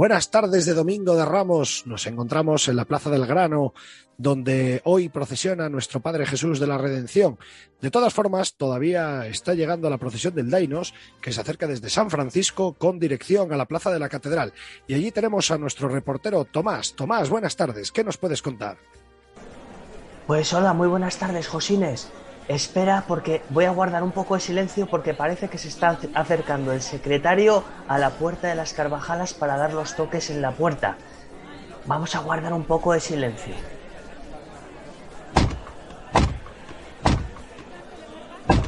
Buenas tardes de Domingo de Ramos. Nos encontramos en la Plaza del Grano, donde hoy procesiona nuestro Padre Jesús de la Redención. De todas formas, todavía está llegando la procesión del Dainos, que se acerca desde San Francisco con dirección a la Plaza de la Catedral. Y allí tenemos a nuestro reportero Tomás. Tomás, buenas tardes. ¿Qué nos puedes contar? Pues hola, muy buenas tardes, Josines. Espera, porque voy a guardar un poco de silencio porque parece que se está acercando el secretario a la puerta de las Carvajalas para dar los toques en la puerta. Vamos a guardar un poco de silencio.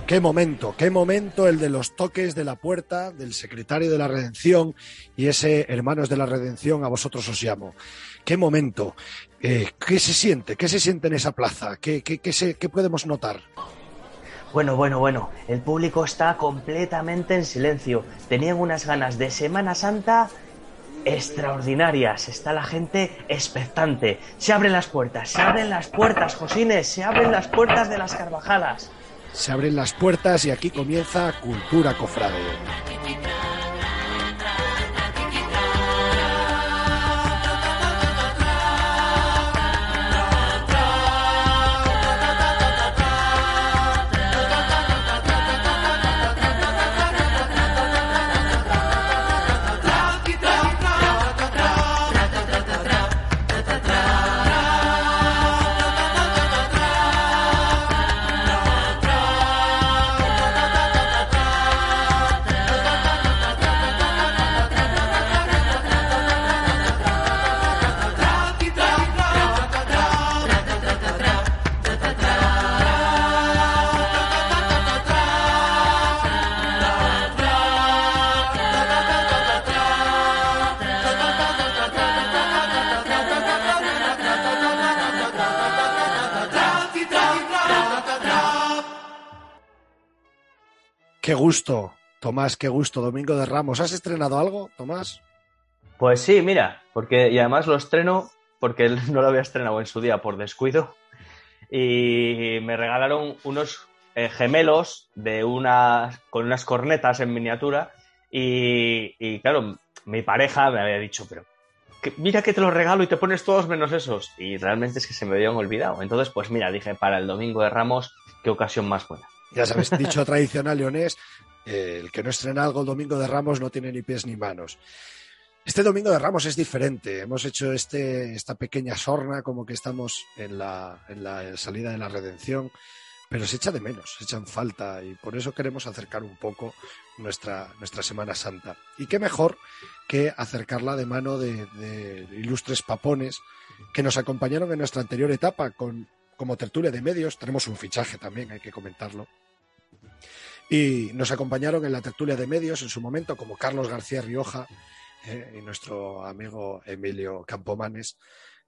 Qué momento, qué momento el de los toques de la puerta del secretario de la Redención y ese hermanos de la Redención a vosotros os llamo. Qué momento. Eh, ¿Qué se siente? ¿Qué se siente en esa plaza? ¿Qué, qué, qué, se, ¿Qué podemos notar? Bueno, bueno, bueno, el público está completamente en silencio. Tenían unas ganas de Semana Santa extraordinarias. Está la gente expectante. Se abren las puertas, se abren las puertas, Josines, se abren las puertas de las Carvajalas. Se abren las puertas y aquí comienza Cultura Cofrade. Tomás, qué gusto. Domingo de Ramos. ¿Has estrenado algo, Tomás? Pues sí, mira, porque y además lo estreno porque no lo había estrenado en su día por descuido y me regalaron unos eh, gemelos de unas con unas cornetas en miniatura y, y, claro, mi pareja me había dicho, pero que, mira que te los regalo y te pones todos menos esos y realmente es que se me habían olvidado. Entonces, pues mira, dije, para el Domingo de Ramos, qué ocasión más buena. Ya sabes, dicho tradicional leonés, el que no estrena algo el domingo de Ramos no tiene ni pies ni manos. Este domingo de Ramos es diferente. Hemos hecho este, esta pequeña sorna como que estamos en la, en la salida de la redención, pero se echa de menos, se echan falta y por eso queremos acercar un poco nuestra, nuestra Semana Santa. Y qué mejor que acercarla de mano de, de ilustres papones que nos acompañaron en nuestra anterior etapa con, como tertulia de medios. Tenemos un fichaje también, hay que comentarlo. Y nos acompañaron en la tertulia de medios en su momento, como Carlos García Rioja eh, y nuestro amigo Emilio Campomanes,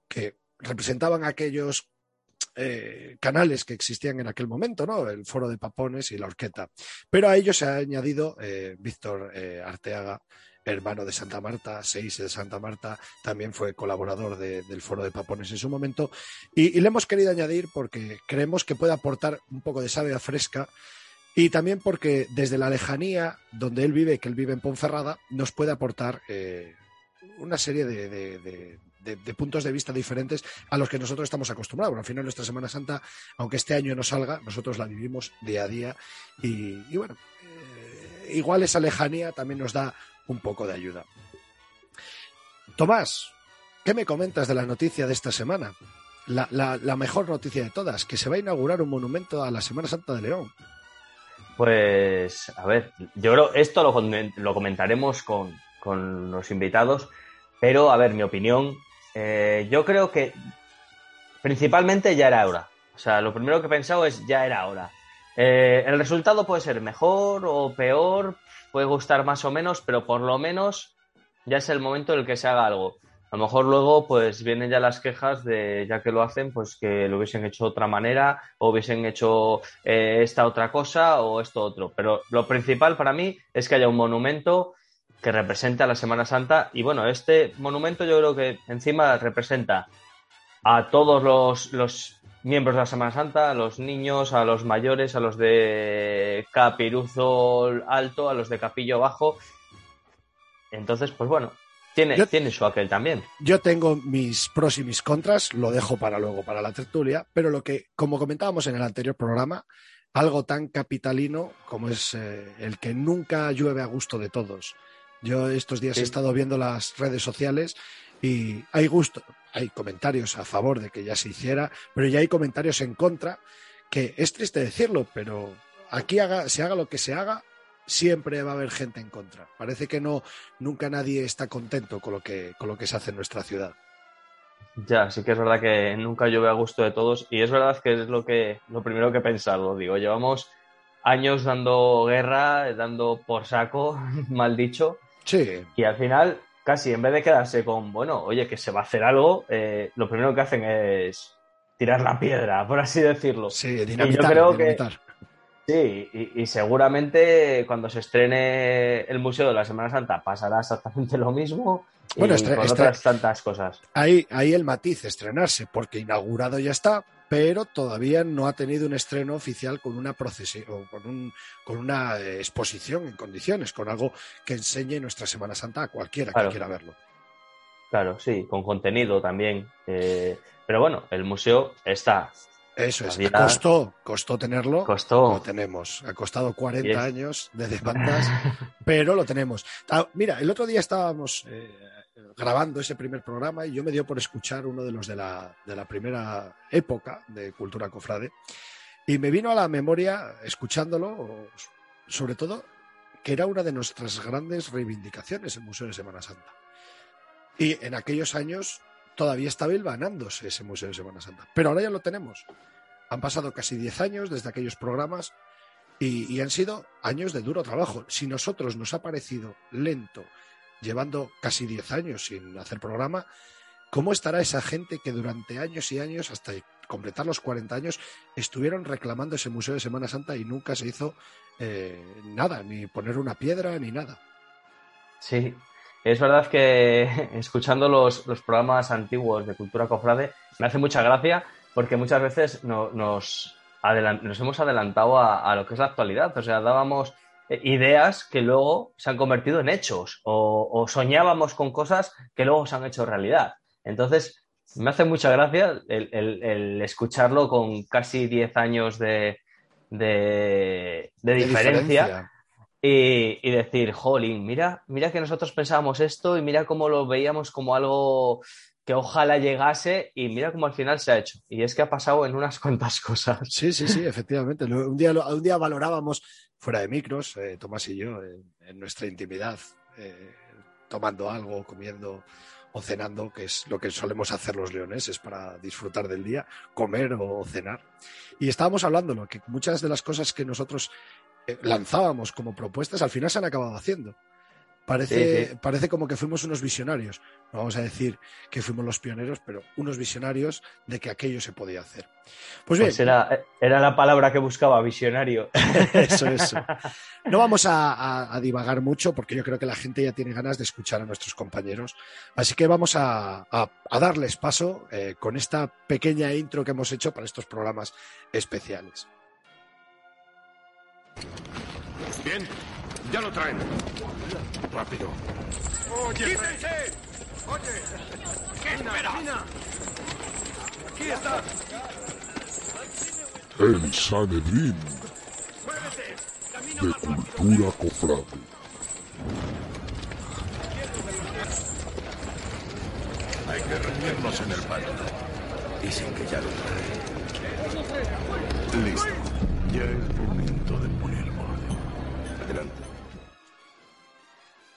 que representaban aquellos eh, canales que existían en aquel momento, ¿no? El Foro de Papones y la Orqueta. Pero a ellos se ha añadido eh, Víctor Arteaga, hermano de Santa Marta, seis de Santa Marta, también fue colaborador de, del Foro de Papones en su momento. Y, y, le hemos querido añadir porque creemos que puede aportar un poco de savia fresca y también porque desde la lejanía donde él vive, que él vive en Ponferrada, nos puede aportar eh, una serie de, puntos de vista diferentes a los que nosotros estamos acostumbrados. Al final nuestra Semana Santa, aunque este año no salga, nosotros la vivimos día a día y, bueno, eh, igual esa lejanía también nos da un poco de ayuda. Tomás, ¿qué me comentas de la noticia de esta semana? La, la mejor noticia de todas, que se va a inaugurar un monumento a la Semana Santa de León. Pues, a ver, yo creo esto lo, lo comentaremos con, con, los invitados, pero, a ver, mi opinión, eh, yo creo que principalmente ya era hora. O sea, lo primero que he pensado es ya era hora. Eh, el resultado puede ser mejor o peor, puede gustar más o menos, pero por lo menos ya es el momento en el que se haga algo. A lo mejor luego pues vienen ya las quejas de ya que lo hacen, pues que lo hubiesen hecho de otra manera o hubiesen hecho eh, esta otra cosa o esto otro. Pero lo principal para mí es que haya un monumento que represente a la Semana Santa y bueno, este monumento yo creo que encima representa a todos los, los miembros de la Semana Santa, a los niños, a los mayores, a los de Capiruzo Alto, a los de Capillo Bajo. Entonces, pues bueno, tiene, tiene su aquel también. Yo tengo mis pros y mis contras, lo dejo para luego, para la tertulia, pero lo que, como comentábamos en el anterior programa, algo tan capitalino como es eh, el que nunca llueve a gusto de todos. Yo estos días he estado viendo las redes sociales y hay gusto, hay comentarios a favor de que ya se hiciera, pero ya hay comentarios en contra, que es triste decirlo, pero aquí haga, se haga lo que se haga, siempre va a haber gente en contra. Parece que no, nunca nadie está contento con lo que, con lo que se hace en nuestra ciudad. Ya, sí que es verdad que nunca llueve a gusto de todos y es verdad que es lo que lo primero que he pensado. Digo, llevamos años dando guerra, dando por saco, mal dicho. Sí. Y al final, casi en vez de quedarse con, bueno, oye, que se va a hacer algo, eh, lo primero que hacen es tirar la piedra, por así decirlo. Sí, dinamitar, y yo creo dinamitar. que Sí, y, y, seguramente cuando se estrene el Museo de la Semana Santa pasará exactamente lo mismo. Bueno, y con otras tantas cosas. Ahí, ahí el matiz, estrenarse, porque inaugurado ya está, pero todavía no ha tenido un estreno oficial con una procesión, o con, un, con una eh, exposición en condiciones, con algo que enseñe nuestra Semana Santa a cualquiera Claro. que quiera verlo. Claro, sí, con contenido también. Eh, pero bueno, el museo está. Eso es, costó, costó tenerlo, lo Costó. tenemos. Ha costado 40 Y es- años de demandas, pero lo tenemos. Ah, mira, el otro día estábamos eh, grabando ese primer programa y yo me dio por escuchar uno de los de la, de la primera época de Cultura Cofrade y me vino a la memoria, escuchándolo, sobre todo, que era una de nuestras grandes reivindicaciones el Museo de Semana Santa. Y en aquellos años todavía estaba hilvanándose ese Museo de Semana Santa, pero ahora ya lo tenemos. Han pasado casi 10 años desde aquellos programas y, y han sido años de duro trabajo. Si nosotros nos ha parecido lento, llevando casi 10 años sin hacer programa, ¿cómo estará esa gente que durante años y años, hasta completar los 40 años, estuvieron reclamando ese Museo de Semana Santa y nunca se hizo eh, nada, ni poner una piedra, ni nada? Sí, es verdad que escuchando los, los programas antiguos de Cultura Cofrade me hace mucha gracia porque muchas veces no- nos, nos hemos adelantado a, a lo que es la actualidad. O sea, dábamos eh, ideas que luego se han convertido en hechos o, o soñábamos con cosas que luego se han hecho realidad. Entonces, me hace mucha gracia el, el- el escucharlo con casi 10 años de, de- de De diferencia. Y, decir, jolín, mira, mira que nosotros pensábamos esto y mira cómo lo veíamos como algo que ojalá llegase y mira cómo al final se ha hecho. Y es que ha pasado en unas cuantas cosas. Sí, sí, sí, efectivamente. Un día, un día valorábamos fuera de micros, eh, Tomás y yo, en, nuestra intimidad, eh, tomando algo, comiendo o cenando, que es lo que solemos hacer los leoneses para disfrutar del día, comer o cenar. Y estábamos hablando que muchas de las cosas que nosotros lanzábamos como propuestas al final se han acabado haciendo. Parece, Sí, sí. parece como que fuimos unos visionarios. No vamos a decir que fuimos los pioneros, pero unos visionarios de que aquello se podía hacer. Pues bien, Pues era, era la palabra que buscaba, visionario. eso, eso. No vamos a, a- a divagar mucho porque yo creo que la gente ya tiene ganas de escuchar a nuestros compañeros. Así que vamos a, a- a darles paso eh, con esta pequeña intro que hemos hecho para estos programas especiales. Bien, ya lo traen. Rápido. Oye, ¡Quítense! Oye, ¿qué espera? Aquí está. El Sanedrín de Cultura Cofrade. Hay que reunirnos en el patio. Dicen que ya lo traen. Listo. Ya es momento de poner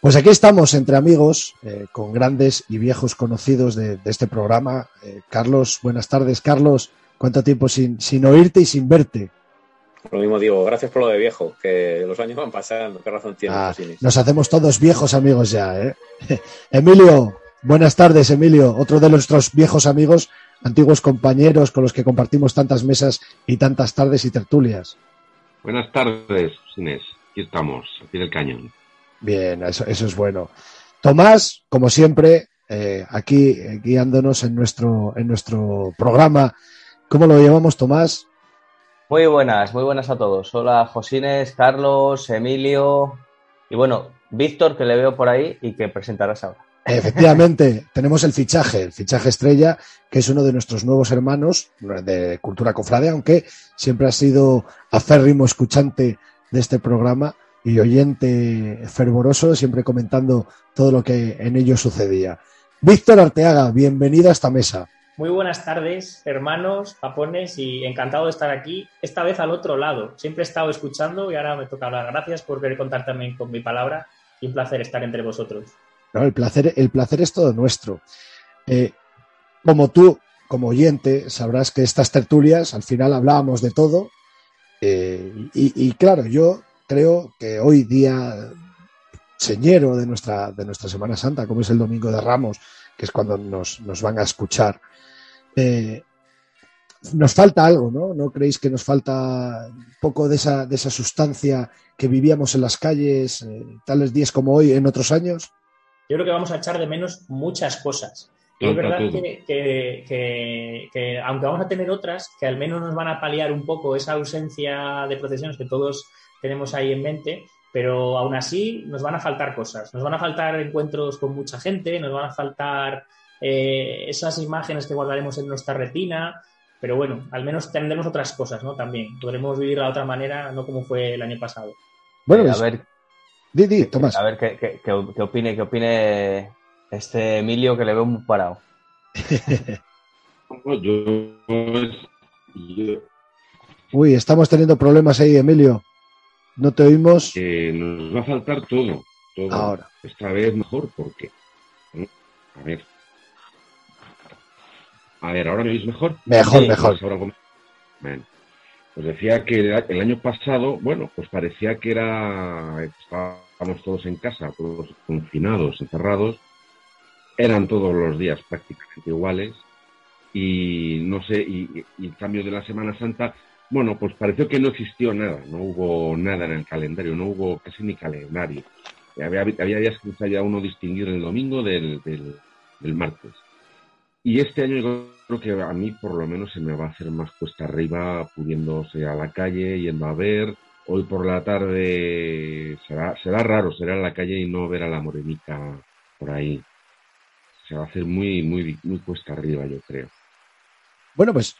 Pues aquí estamos entre amigos, eh, con grandes y viejos conocidos de, de este programa. Eh, Carlos, buenas tardes. Carlos, ¿cuánto tiempo sin, sin oírte y sin verte? Lo mismo digo, gracias por lo de viejo, que los años van pasando, qué razón tienes. Ah, nos hacemos todos viejos amigos ya, ¿eh? Emilio, buenas tardes, Emilio, otro de nuestros viejos amigos, antiguos compañeros con los que compartimos tantas mesas y tantas tardes y tertulias. Buenas tardes, Inés. Aquí estamos, pie del cañón. Bien, eso, eso es bueno. Tomás, como siempre, eh, aquí eh, guiándonos en nuestro, en nuestro programa. ¿Cómo lo llamamos, Tomás? Muy buenas, muy buenas a todos. Hola, Josines, Carlos, Emilio y bueno, Víctor, que le veo por ahí y que presentarás ahora. Efectivamente, tenemos el fichaje, el fichaje estrella, que es uno de nuestros nuevos hermanos de Cultura Cofrade, aunque siempre ha sido aférrimo escuchante de este programa y oyente fervoroso, siempre comentando todo lo que en ello sucedía. Víctor Arteaga, bienvenido a esta mesa. Muy buenas tardes, hermanos, papones, y encantado de estar aquí, esta vez al otro lado. Siempre he estado escuchando y ahora me toca hablar. Gracias por querer contar también con mi palabra y un placer estar entre vosotros. No, el, placer, el placer es todo nuestro. Eh, como tú, como oyente, sabrás que estas tertulias, al final hablábamos de todo. eh, y, y claro, yo creo que hoy día señero de nuestra, de nuestra Semana Santa, como es el Domingo de Ramos, que es cuando nos, nos van a escuchar, eh, nos falta algo, ¿no? ¿No creéis que nos falta un poco de esa, de esa sustancia que vivíamos en las calles, eh, tales días como hoy, en otros años? Yo creo que vamos a echar de menos muchas cosas. Y es verdad todo. que, que- que- que aunque vamos a tener otras, que al menos nos van a paliar un poco esa ausencia de procesiones que todos tenemos ahí en mente, pero aún así nos van a faltar cosas. Nos van a faltar encuentros con mucha gente, nos van a faltar eh, esas imágenes que guardaremos en nuestra retina, pero bueno, al menos tendremos otras cosas, ¿no? También podremos vivir de otra manera, no como fue el año pasado. Bueno, Eh, a ver, di, di, Tomás. a ver qué, qué- qué- qué opine, qué opine este Emilio que le veo muy parado. No, yo, yo- Uy, estamos teniendo problemas ahí, Emilio. No te oímos que nos va a faltar todo, todo. ahora. Esta vez mejor, porque. A ver. A ver, ¿ahora me oís mejor? Mejor, Sí, mejor. Pues Bueno, pues decía que el el año pasado, bueno, pues parecía que era. Estábamos todos en casa, todos confinados, encerrados. Eran todos los días prácticamente iguales. Y no sé, y, y el cambio de la Semana Santa, bueno, pues pareció que no existió nada, no hubo nada en el calendario, no hubo casi ni calendario. Había, había días que uno distinguir el domingo del, del, martes. Y este año yo creo que a mí por lo menos se me va a hacer más cuesta arriba, pudiéndose a la calle, yendo a ver. Hoy por la tarde será, será raro, será en la calle y no ver a la morenica por ahí. Se va a hacer muy, muy, muy cuesta arriba, yo creo. Bueno, pues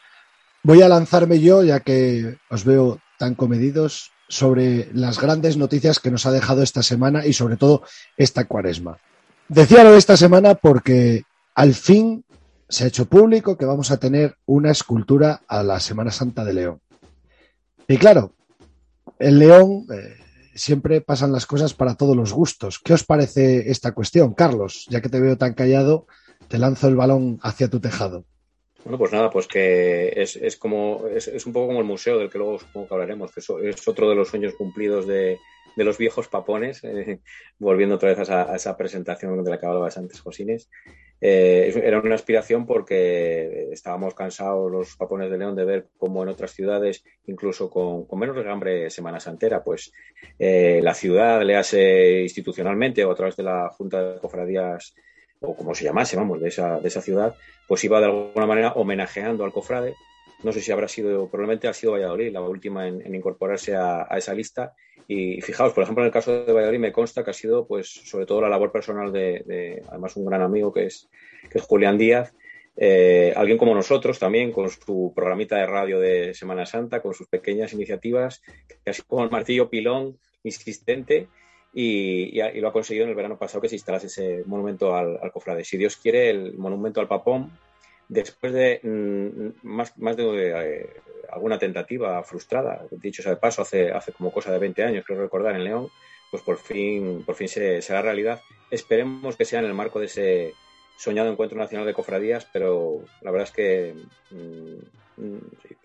voy a lanzarme yo, ya que os veo tan comedidos, sobre las grandes noticias que nos ha dejado esta semana y sobre todo esta cuaresma. Decía lo de esta semana porque al fin se ha hecho público que vamos a tener una escultura a la Semana Santa de León. Y claro, en León eh, siempre pasan las cosas para todos los gustos. ¿Qué os parece esta cuestión? Carlos, ya que te veo tan callado, te lanzo el balón hacia tu tejado. Bueno, pues nada, pues que es, es como es, es un poco como el museo del que luego supongo que hablaremos, que es otro de los sueños cumplidos de, de los viejos papones, eh, volviendo otra vez a esa, a esa, presentación de la que hablabas antes, Josines. Eh, era una aspiración porque estábamos cansados los papones de León de ver cómo en otras ciudades, incluso con, con menos regambre Semana Santera, pues eh, la ciudad, le hace institucionalmente o a través de la Junta de Cofradías o como se llamase, vamos, de esa, de esa ciudad, pues iba de alguna manera homenajeando al cofrade. No sé si habrá sido, probablemente ha sido Valladolid la última en, en incorporarse a, a, esa lista. Y fijaos, por ejemplo, en el caso de Valladolid me consta que ha sido, pues, sobre todo la labor personal de, de además, un gran amigo que es, que es Julián Díaz, eh, alguien como nosotros también, con su programita de radio de Semana Santa, con sus pequeñas iniciativas, que así como el martillo pilón insistente, y, y, y, lo ha conseguido en el verano pasado que se instalase ese monumento al, al, cofrade. Si Dios quiere, el monumento al papón, después de mm, más, de eh, alguna tentativa frustrada, dicho sea de paso, hace, hace como cosa de 20 años, creo recordar, en León, pues por fin, por fin se, será realidad. Esperemos que sea en el marco de ese soñado encuentro nacional de cofradías, pero la verdad es que mm,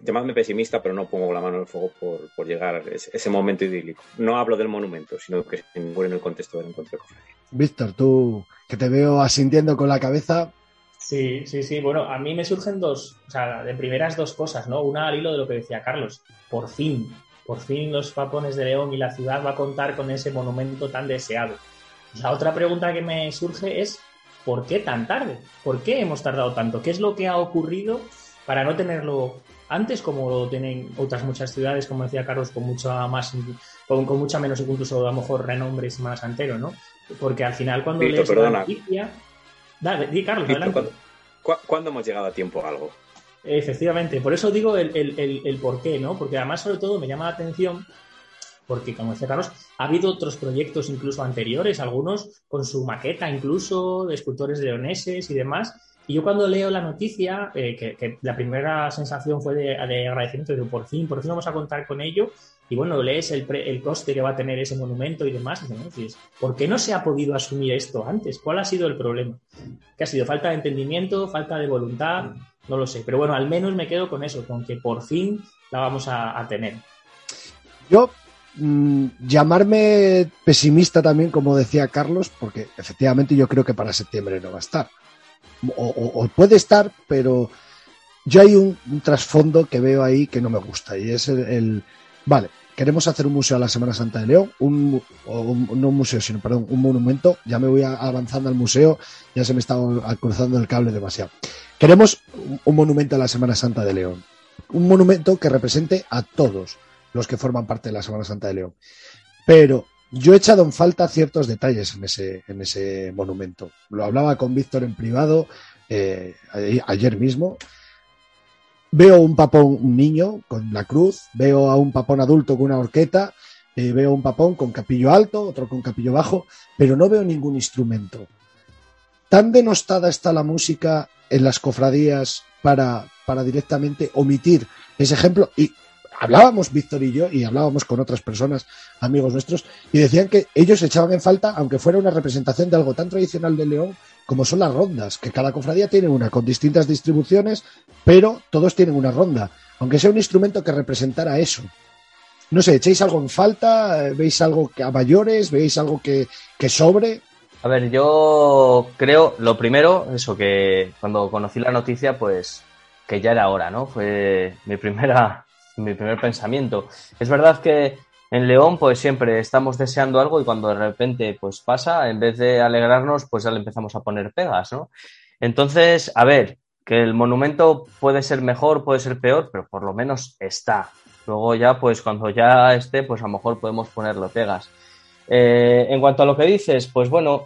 llamadme pesimista, pero no pongo la mano en el fuego por, llegar a ese, momento idílico. No hablo del monumento, sino que se en el contexto del encuentro de cofradías. Víctor, tú que te veo asintiendo con la cabeza. Sí, sí, sí. Bueno, a mí me surgen dos, o sea, de primeras dos cosas, ¿no? Una al hilo de lo que decía Carlos. Por fin, por fin los papones de León y la ciudad va a contar con ese monumento tan deseado. La otra pregunta que me surge es, ¿por qué tan tarde? ¿Por qué hemos tardado tanto? ¿Qué es lo que ha ocurrido para no tenerlo antes como lo tienen otras muchas ciudades, como decía Carlos, con mucha más, con, mucha menos incluso a lo mejor renombre y Semana Santero, ¿no? Porque al final cuando lees la noticia... Dale, di Carlos, adelante. ¿cuándo, hemos llegado a tiempo a algo? Efectivamente, por eso digo el, el, por qué, ¿no? Porque además, sobre todo, me llama la atención porque, como decía Carlos, ha habido otros proyectos incluso anteriores, algunos con su maqueta incluso, de escultores leoneses y demás. Y yo cuando leo la noticia, eh, que, la primera sensación fue de, agradecimiento, de por fin, por fin vamos a contar con ello, y bueno, lees el, el coste que va a tener ese monumento y demás, y ¿por qué no se ha podido asumir esto antes? ¿Cuál ha sido el problema? ¿Qué ha sido? ¿Falta de entendimiento? ¿Falta de voluntad? No lo sé, pero bueno, al menos me quedo con eso, con que por fin la vamos a, tener. Yo mm, llamarme pesimista también, como decía Carlos, porque efectivamente yo creo que para septiembre no va a estar. O, puede estar, pero yo hay un, trasfondo que veo ahí que no me gusta y es el, vale, queremos hacer un museo a la Semana Santa de León, un, no un museo, sino, perdón, un monumento, ya me voy avanzando al museo, ya se me está cruzando el cable demasiado. Queremos un monumento a la Semana Santa de León. Un monumento que represente a todos los que forman parte de la Semana Santa de León. Pero yo he echado en falta ciertos detalles en ese, en ese monumento. Lo hablaba con Víctor en privado eh, ayer mismo. Veo un papón, un niño con la cruz, veo a un papón adulto con una horqueta, eh, veo un papón con capillo alto, otro con capillo bajo, pero no veo ningún instrumento. Tan denostada está la música en las cofradías para, para directamente omitir ese ejemplo. Y hablábamos, Víctor y yo, y hablábamos con otras personas, amigos nuestros, y decían que ellos echaban en falta, aunque fuera una representación de algo tan tradicional de León, como son las rondas, que cada cofradía tiene una con distintas distribuciones, pero todos tienen una ronda, aunque sea un instrumento que representara eso. No sé, ¿echáis algo en falta? ¿Veis algo que a mayores? ¿Veis algo que, que sobre? A ver, yo creo, lo primero, eso, que cuando conocí la noticia, pues que ya era hora, ¿no? Fue mi primera, mi primer pensamiento. Es verdad que en León, pues siempre estamos deseando algo y cuando de repente, pues pasa, en vez de alegrarnos, pues ya le empezamos a poner pegas, ¿no? Entonces, a ver, que el monumento puede ser mejor, puede ser peor, pero por lo menos está. Luego ya, pues cuando ya esté, pues a lo mejor podemos ponerlo pegas. Eh, en cuanto a lo que dices, pues bueno,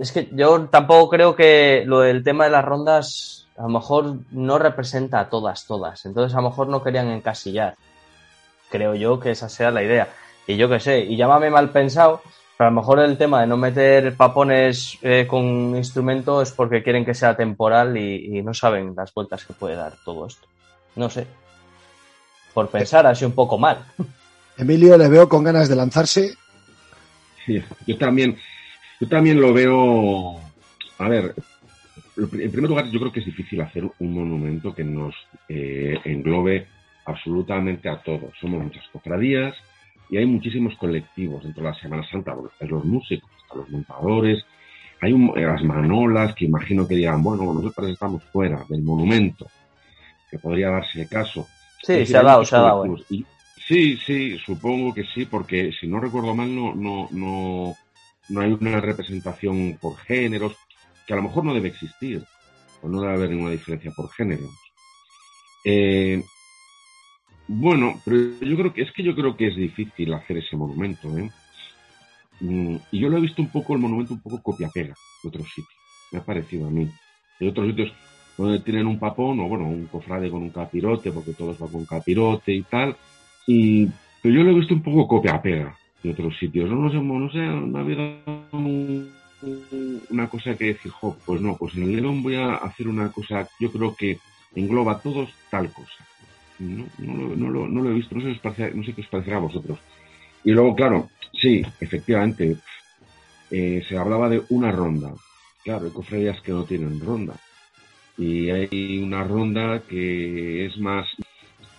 es que yo tampoco creo que lo del tema de las rondas a lo mejor no representa a todas, todas. Entonces a lo mejor no querían encasillar. Creo yo que esa sea la idea. Y yo qué sé, y llámame mal pensado, pero a lo mejor el tema de no meter papones eh, con instrumento es porque quieren que sea temporal y, y, no saben las vueltas que puede dar todo esto. No sé. Por pensar así un poco mal. Emilio le veo con ganas de lanzarse yo también, yo también lo veo. A ver, en primer lugar, yo creo que es difícil hacer un monumento que nos eh, englobe absolutamente a todos. Somos muchas cofradías y hay muchísimos colectivos dentro de la Semana Santa. Los músicos, los montadores, hay las manolas que imagino que digan, bueno, nosotros estamos fuera del monumento, que podría darse el caso. Sí, se ha dado, se ha dado. Sí, sí, supongo que sí, porque si no recuerdo mal, no, no, no, no hay una representación por géneros, que a lo mejor no debe existir, o no debe haber ninguna diferencia por géneros. Eh, bueno, pero yo creo que es que yo creo que es difícil hacer ese monumento, ¿eh? Mm, y yo lo he visto un poco, el monumento un poco copia-pega de otros sitios. Me ha parecido a mí. Hay otros sitios donde tienen un papón, o bueno, un cofrade con un capirote, porque todos van con capirote y tal, y, pero yo lo he visto un poco copia-pega de otros sitios. No, no sé, no sé, no ha habido una cosa que decir, pues no, pues en el León voy a hacer una cosa, yo creo que engloba a todos tal cosa. No, no, lo, no, lo, no lo he visto, no sé, no sé qué os parecerá a vosotros. Y luego, claro, Sí, efectivamente. Eh, se hablaba de una ronda. Claro, hay cofradías que no tienen ronda. Y hay una ronda que es más.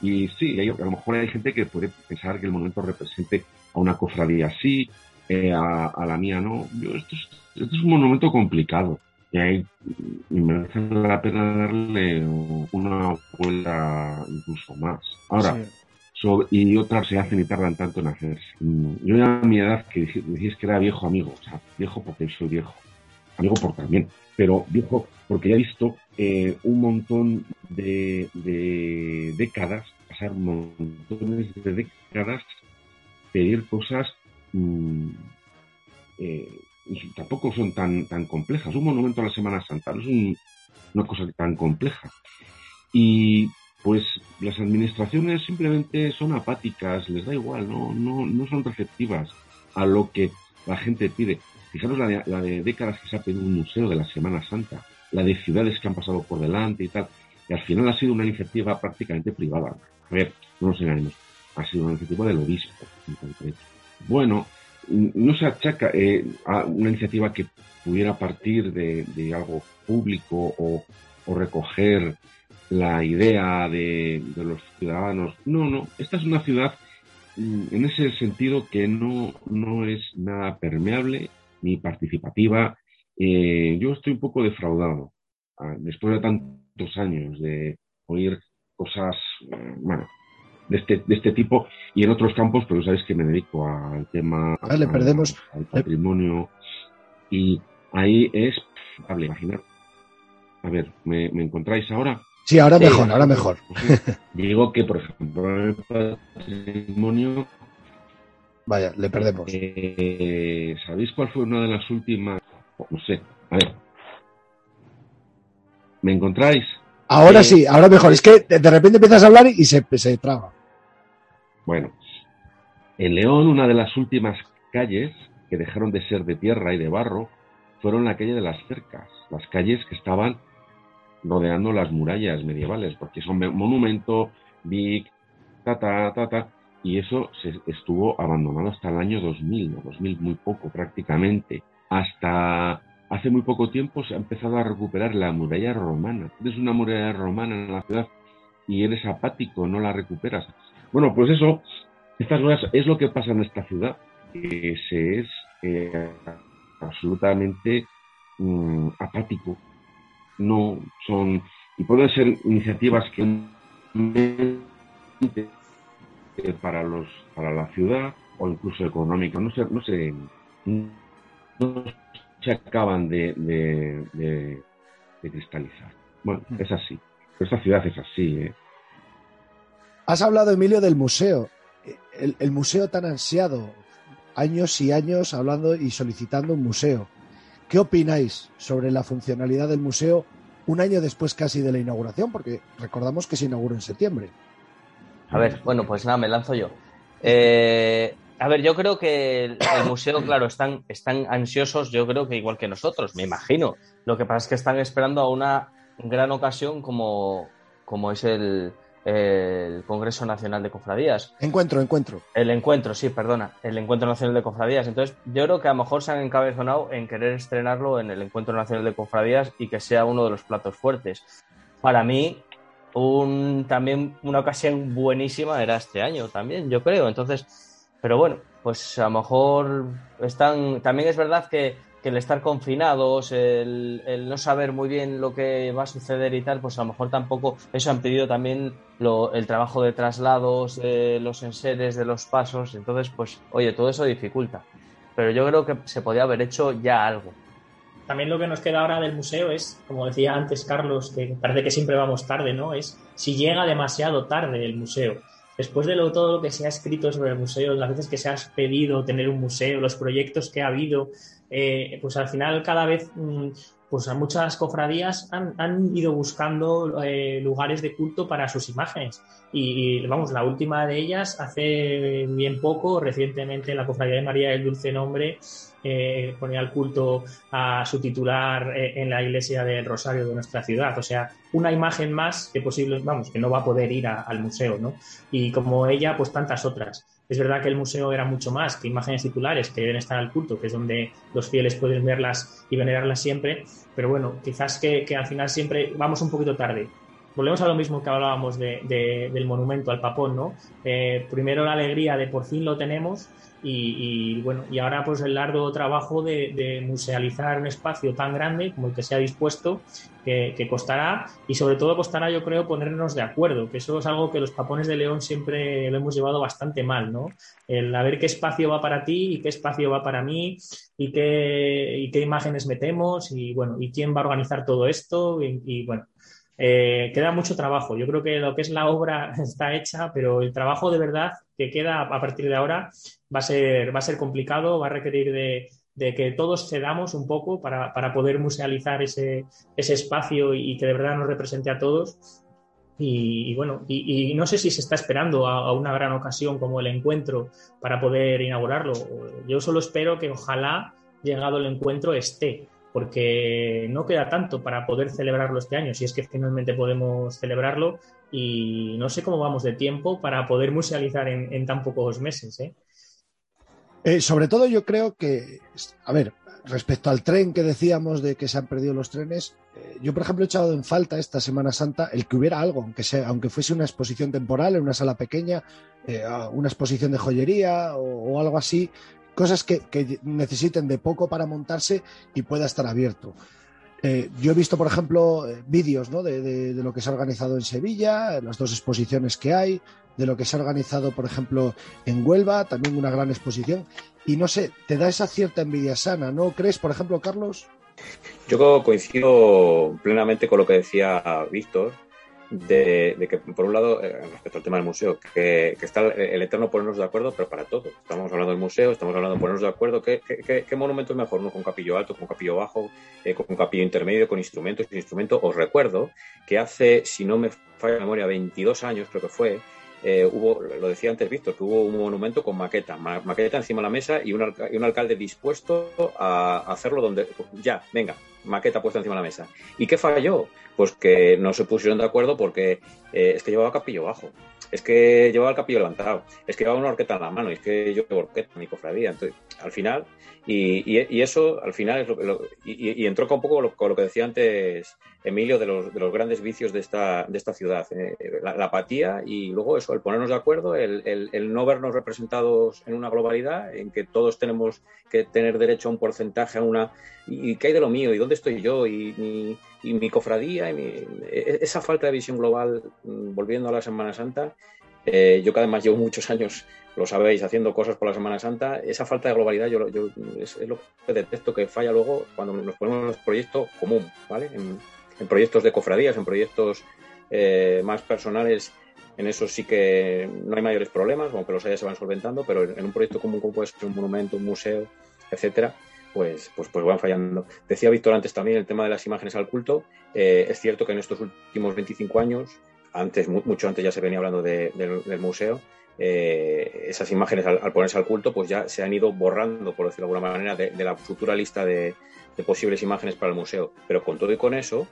Y sí, a lo mejor hay gente que puede pensar que el monumento represente a una cofradía así, eh, a, la mía no. Yo, esto, es, un monumento complicado. Y ahí merece la pena darle una vuelta incluso más. Ahora, y otras se hacen y tardan tanto en hacerse. Yo a mi edad que decís que era viejo amigo, o sea, viejo porque soy viejo, amigo por también, pero viejo porque ya he visto eh, un montón de, décadas, pasar montones de décadas, pedir cosas mm, eh, tampoco son tan, tan complejas. Un monumento a la Semana Santa no es una cosa tan compleja. Y pues las administraciones simplemente son apáticas, les da igual, no, no, no son receptivas a lo que la gente pide. Fijaros la de, la de décadas que se ha pedido un museo de la Semana Santa, la de ciudades que han pasado por delante y tal, y al final ha sido una iniciativa prácticamente privada. A ver, no nos engañemos, ha sido una iniciativa del obispo en concreto. Bueno, no se achaca eh, a una iniciativa que pudiera partir de, algo público o, o recoger la idea de, los ciudadanos. No, no, esta es una ciudad mm, en ese sentido que no, no es nada permeable ni participativa. Eh, yo estoy un poco defraudado ah, después de tantos años de oír cosas, eh, bueno, de este, de este tipo y en otros campos, pero sabéis que me dedico al tema ah, le perdemos. al patrimonio y ahí es, hable, imaginar. A ver, ¿me encontráis ahora? Sí, ahora mejor, ahora mejor. Digo que, por ejemplo, el patrimonio. Vaya, le perdemos. Eh, ¿Sabéis cuál fue una de las últimas? No sé, a ver. ¿Me encontráis? Ahora eh, sí, ahora mejor. Es que de repente empiezas a hablar y se, se traba. Bueno, en León, una de las últimas calles que dejaron de ser de tierra y de barro fueron la calle de las cercas, las calles que estaban rodeando las murallas medievales, porque son monumento, big, ta, ta, ta, ta, y eso se estuvo abandonado hasta el año 2000, 2000 muy poco prácticamente. Hasta hace muy poco tiempo se ha empezado a recuperar la muralla romana. Tienes una muralla romana en la ciudad y eres apático, no la recuperas. Bueno, pues eso, estas cosas es lo que pasa en esta ciudad, que se es eh, absolutamente mm, apático no son, y pueden ser iniciativas que para los para la ciudad o incluso económicas no se no se no se acaban de, de, cristalizar bueno mm. es así esta ciudad es así ¿eh? Has hablado Emilio del museo el, el museo tan ansiado años y años hablando y solicitando un museo ¿Qué opináis sobre la funcionalidad del museo un año después casi de la inauguración? Porque recordamos que se inauguró en septiembre. A ver, bueno, pues nada, me lanzo yo. Eh, a ver, yo creo que el, museo, claro, están, están ansiosos, yo creo que igual que nosotros, me imagino. Lo que pasa es que están esperando a una gran ocasión como, como es el, el Congreso Nacional de Cofradías. Encuentro, encuentro. El encuentro, sí, perdona, el Encuentro Nacional de Cofradías. Entonces, yo creo que a lo mejor se han encabezonado en querer estrenarlo en el Encuentro Nacional de Cofradías y que sea uno de los platos fuertes. Para mí, un, también una ocasión buenísima era este año también, yo creo. Entonces, pero bueno, pues a lo mejor están. También es verdad que que el estar confinados, el, no saber muy bien lo que va a suceder y tal, pues a lo mejor tampoco, eso han pedido también el trabajo de traslados, los enseres, de los pasos, entonces pues oye, todo eso dificulta, pero yo creo que se podía haber hecho ya algo. También lo que nos queda ahora del museo es, como decía antes Carlos, que parece que siempre vamos tarde, ¿no? Es si llega demasiado tarde el museo después de todo lo que se ha escrito sobre el museo, las veces que se ha pedido tener un museo, los proyectos que ha habido, eh, pues al final cada vez mm, pues a muchas cofradías han, ido buscando eh, lugares de culto para sus imágenes. Y, vamos, la última de ellas hace bien poco, recientemente la cofradía de María del Dulce Nombre eh, ponía el culto a su titular eh, en la iglesia del Rosario de nuestra ciudad. O sea, una imagen más que posible, vamos, que no va a poder ir al museo, ¿no? Y como ella, pues tantas otras. Es verdad que el museo era mucho más que imágenes titulares que deben estar al culto, que es donde los fieles pueden verlas y venerarlas siempre, pero bueno, quizás que, al final siempre vamos un poquito tarde volvemos a lo mismo que hablábamos del monumento al papón, ¿no? Eh, primero la alegría de por fin lo tenemos y, bueno, y ahora pues el largo trabajo de, musealizar un espacio tan grande como el que se ha dispuesto, que, costará y sobre todo costará yo creo ponernos de acuerdo, que eso es algo que los papones de León siempre lo hemos llevado bastante mal, ¿no? El a ver qué espacio va para ti y qué espacio va para mí y qué, y qué imágenes metemos y bueno, y quién va a organizar todo esto y bueno, eh, queda mucho trabajo. Yo creo que lo que es la obra está hecha, pero el trabajo de verdad que queda a partir de ahora va a ser, va a ser complicado, va a requerir de, que todos cedamos un poco para, poder musealizar ese, ese espacio y, que de verdad nos represente a todos. Y, bueno, y, no sé si se está esperando a, una gran ocasión como el encuentro para poder inaugurarlo. Yo solo espero que ojalá, llegado el encuentro, esté porque no queda tanto para poder celebrarlo este año, si es que finalmente podemos celebrarlo, y no sé cómo vamos de tiempo para poder musealizar en, tan pocos meses. ¿eh? ¿eh? sobre todo yo creo que, a ver, respecto al tren que decíamos de que se han perdido los trenes, eh, yo por ejemplo he echado en falta esta Semana Santa el que hubiera algo, aunque, sea, aunque fuese una exposición temporal en una sala pequeña, eh, una exposición de joyería o algo así, cosas que, necesiten de poco para montarse y pueda estar abierto. Eh, yo he visto, por ejemplo, eh, vídeos de, lo que se ha organizado en Sevilla, las dos exposiciones que hay, de lo que se ha organizado, por ejemplo, en Huelva, también una gran exposición. Y no sé, te da esa cierta envidia sana, ¿no crees, por ejemplo, Carlos? Yo coincido plenamente con lo que decía Víctor de, que, por un lado, eh, respecto al tema del museo, que, está el, eterno ponernos de acuerdo, pero para todo. Estamos hablando del museo, estamos hablando de ponernos de acuerdo. ¿Qué, qué, monumento es mejor? ¿Uno con capillo alto, con capillo bajo, eh, con capillo intermedio, con instrumentos, sin instrumento? Os recuerdo que hace, si no me falla la memoria, 22 años creo que fue, eh, hubo, lo decía antes Víctor, que hubo un monumento con maqueta, maqueta encima de la mesa y un, y alcalde dispuesto a hacerlo donde, ya, venga, maqueta puesta encima de la mesa. ¿Y qué falló? Pues que no se pusieron de acuerdo porque eh, es que llevaba capillo bajo, es que llevaba el capillo levantado, es que llevaba una orqueta en la mano, y es que yo llevo orqueta, mi cofradía. Entonces, al final, y, eso al final es lo, y, entró un poco con lo, que decía antes Emilio de los, de los grandes vicios de esta, de esta ciudad, eh, la, apatía y luego eso, el ponernos de acuerdo, el, no vernos representados en una globalidad, en que todos tenemos que tener derecho a un porcentaje, a una y, qué hay de lo mío y dónde estoy yo y mi, y mi cofradía, y e, esa falta de visión global, mm, volviendo a la Semana Santa, eh, yo que además llevo muchos años, lo sabéis, haciendo cosas por la Semana Santa, esa falta de globalidad yo, es, lo que detecto que falla luego cuando nos ponemos en los proyectos común, ¿vale? Proyectos de cofradías, en proyectos eh, más personales, en eso sí que no hay mayores problemas, aunque los haya se van solventando, pero en un proyecto común como puede ser un monumento, un museo, etcétera, pues, pues, pues van fallando. Decía Víctor antes también el tema de las imágenes al culto. Eh, es cierto que en estos últimos 25 años, antes, mucho antes ya se venía hablando del museo, eh, esas imágenes al, ponerse al culto, pues ya se han ido borrando, por decirlo de alguna manera, de, la futura lista de, posibles imágenes para el museo. Pero con todo y con eso,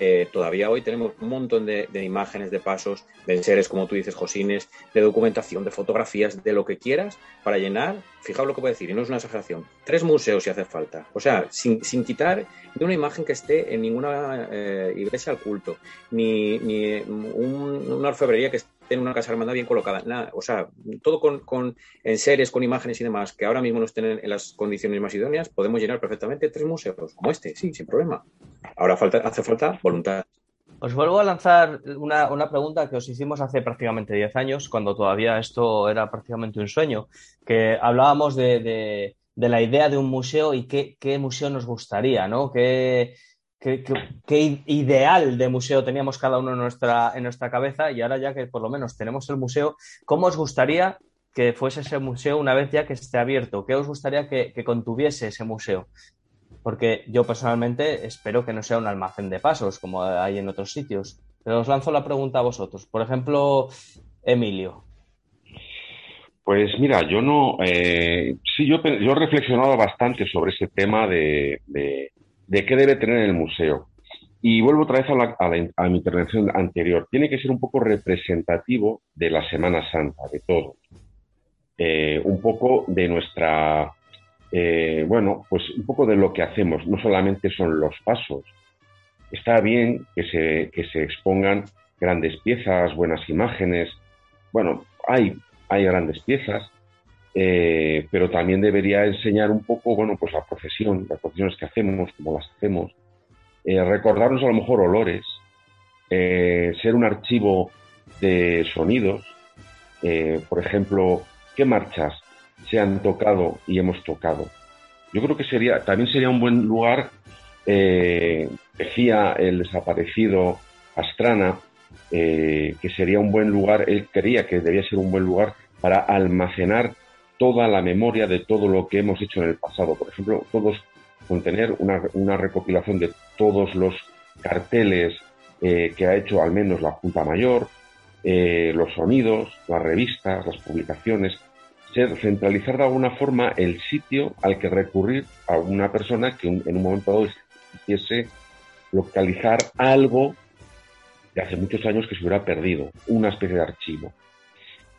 eh, todavía hoy tenemos un montón de, imágenes, de pasos, de seres, como tú dices, Josines, de documentación, de fotografías, de lo que quieras para llenar, fijaos lo que puedo decir, y no es una exageración, tres museos si hace falta. O sea, sin, quitar de una imagen que esté en ninguna eh, iglesia al culto, ni, ni una orfebrería que esté en una casa hermandad bien colocada. O sea, todo con, con en series, con imágenes y demás, que ahora mismo no estén en, las condiciones más idóneas, podemos llenar perfectamente tres museos, como este, sí, sin problema. Ahora falta, hace falta voluntad. Os vuelvo a lanzar una, pregunta que os hicimos hace prácticamente 10 años, cuando todavía esto era prácticamente un sueño, que hablábamos de, la idea de un museo y qué, qué museo nos gustaría, ¿no? ¿Qué, qué, ideal de museo teníamos cada uno en nuestra, en nuestra cabeza y ahora ya que por lo menos tenemos el museo, ¿cómo os gustaría que fuese ese museo una vez ya que esté abierto? ¿Qué os gustaría que, contuviese ese museo? Porque yo personalmente espero que no sea un almacén de pasos como hay en otros sitios. Pero os lanzo la pregunta a vosotros. Por ejemplo, Emilio. Pues mira, yo no. Eh, sí, yo, yo he reflexionado bastante sobre ese tema de, de qué debe tener el museo. Y vuelvo otra vez a, mi intervención anterior. Tiene que ser un poco representativo de la Semana Santa, de todo. eh, un poco de nuestra, eh, bueno, pues un poco de lo que hacemos. No solamente son los pasos. Está bien que se, que se expongan grandes piezas, buenas imágenes. Bueno, hay, hay grandes piezas, eh, pero también debería enseñar un poco, bueno, pues la profesión, las profesiones que hacemos, cómo las hacemos, recordarnos a lo mejor olores, ser un archivo de sonidos, por ejemplo, qué marchas se han tocado y hemos tocado. Yo creo que sería, también sería un buen lugar, eh, decía el desaparecido Astrana, eh, que sería un buen lugar, él creía que debía ser un buen lugar para almacenar toda la memoria de todo lo que hemos hecho en el pasado. Por ejemplo, todos contener una, recopilación de todos los carteles eh, que ha hecho al menos la Junta Mayor, los sonidos, las revistas, las publicaciones, centralizar de alguna forma el sitio al que recurrir a una persona que en un momento dado quisiese localizar algo de hace muchos años que se hubiera perdido, una especie de archivo.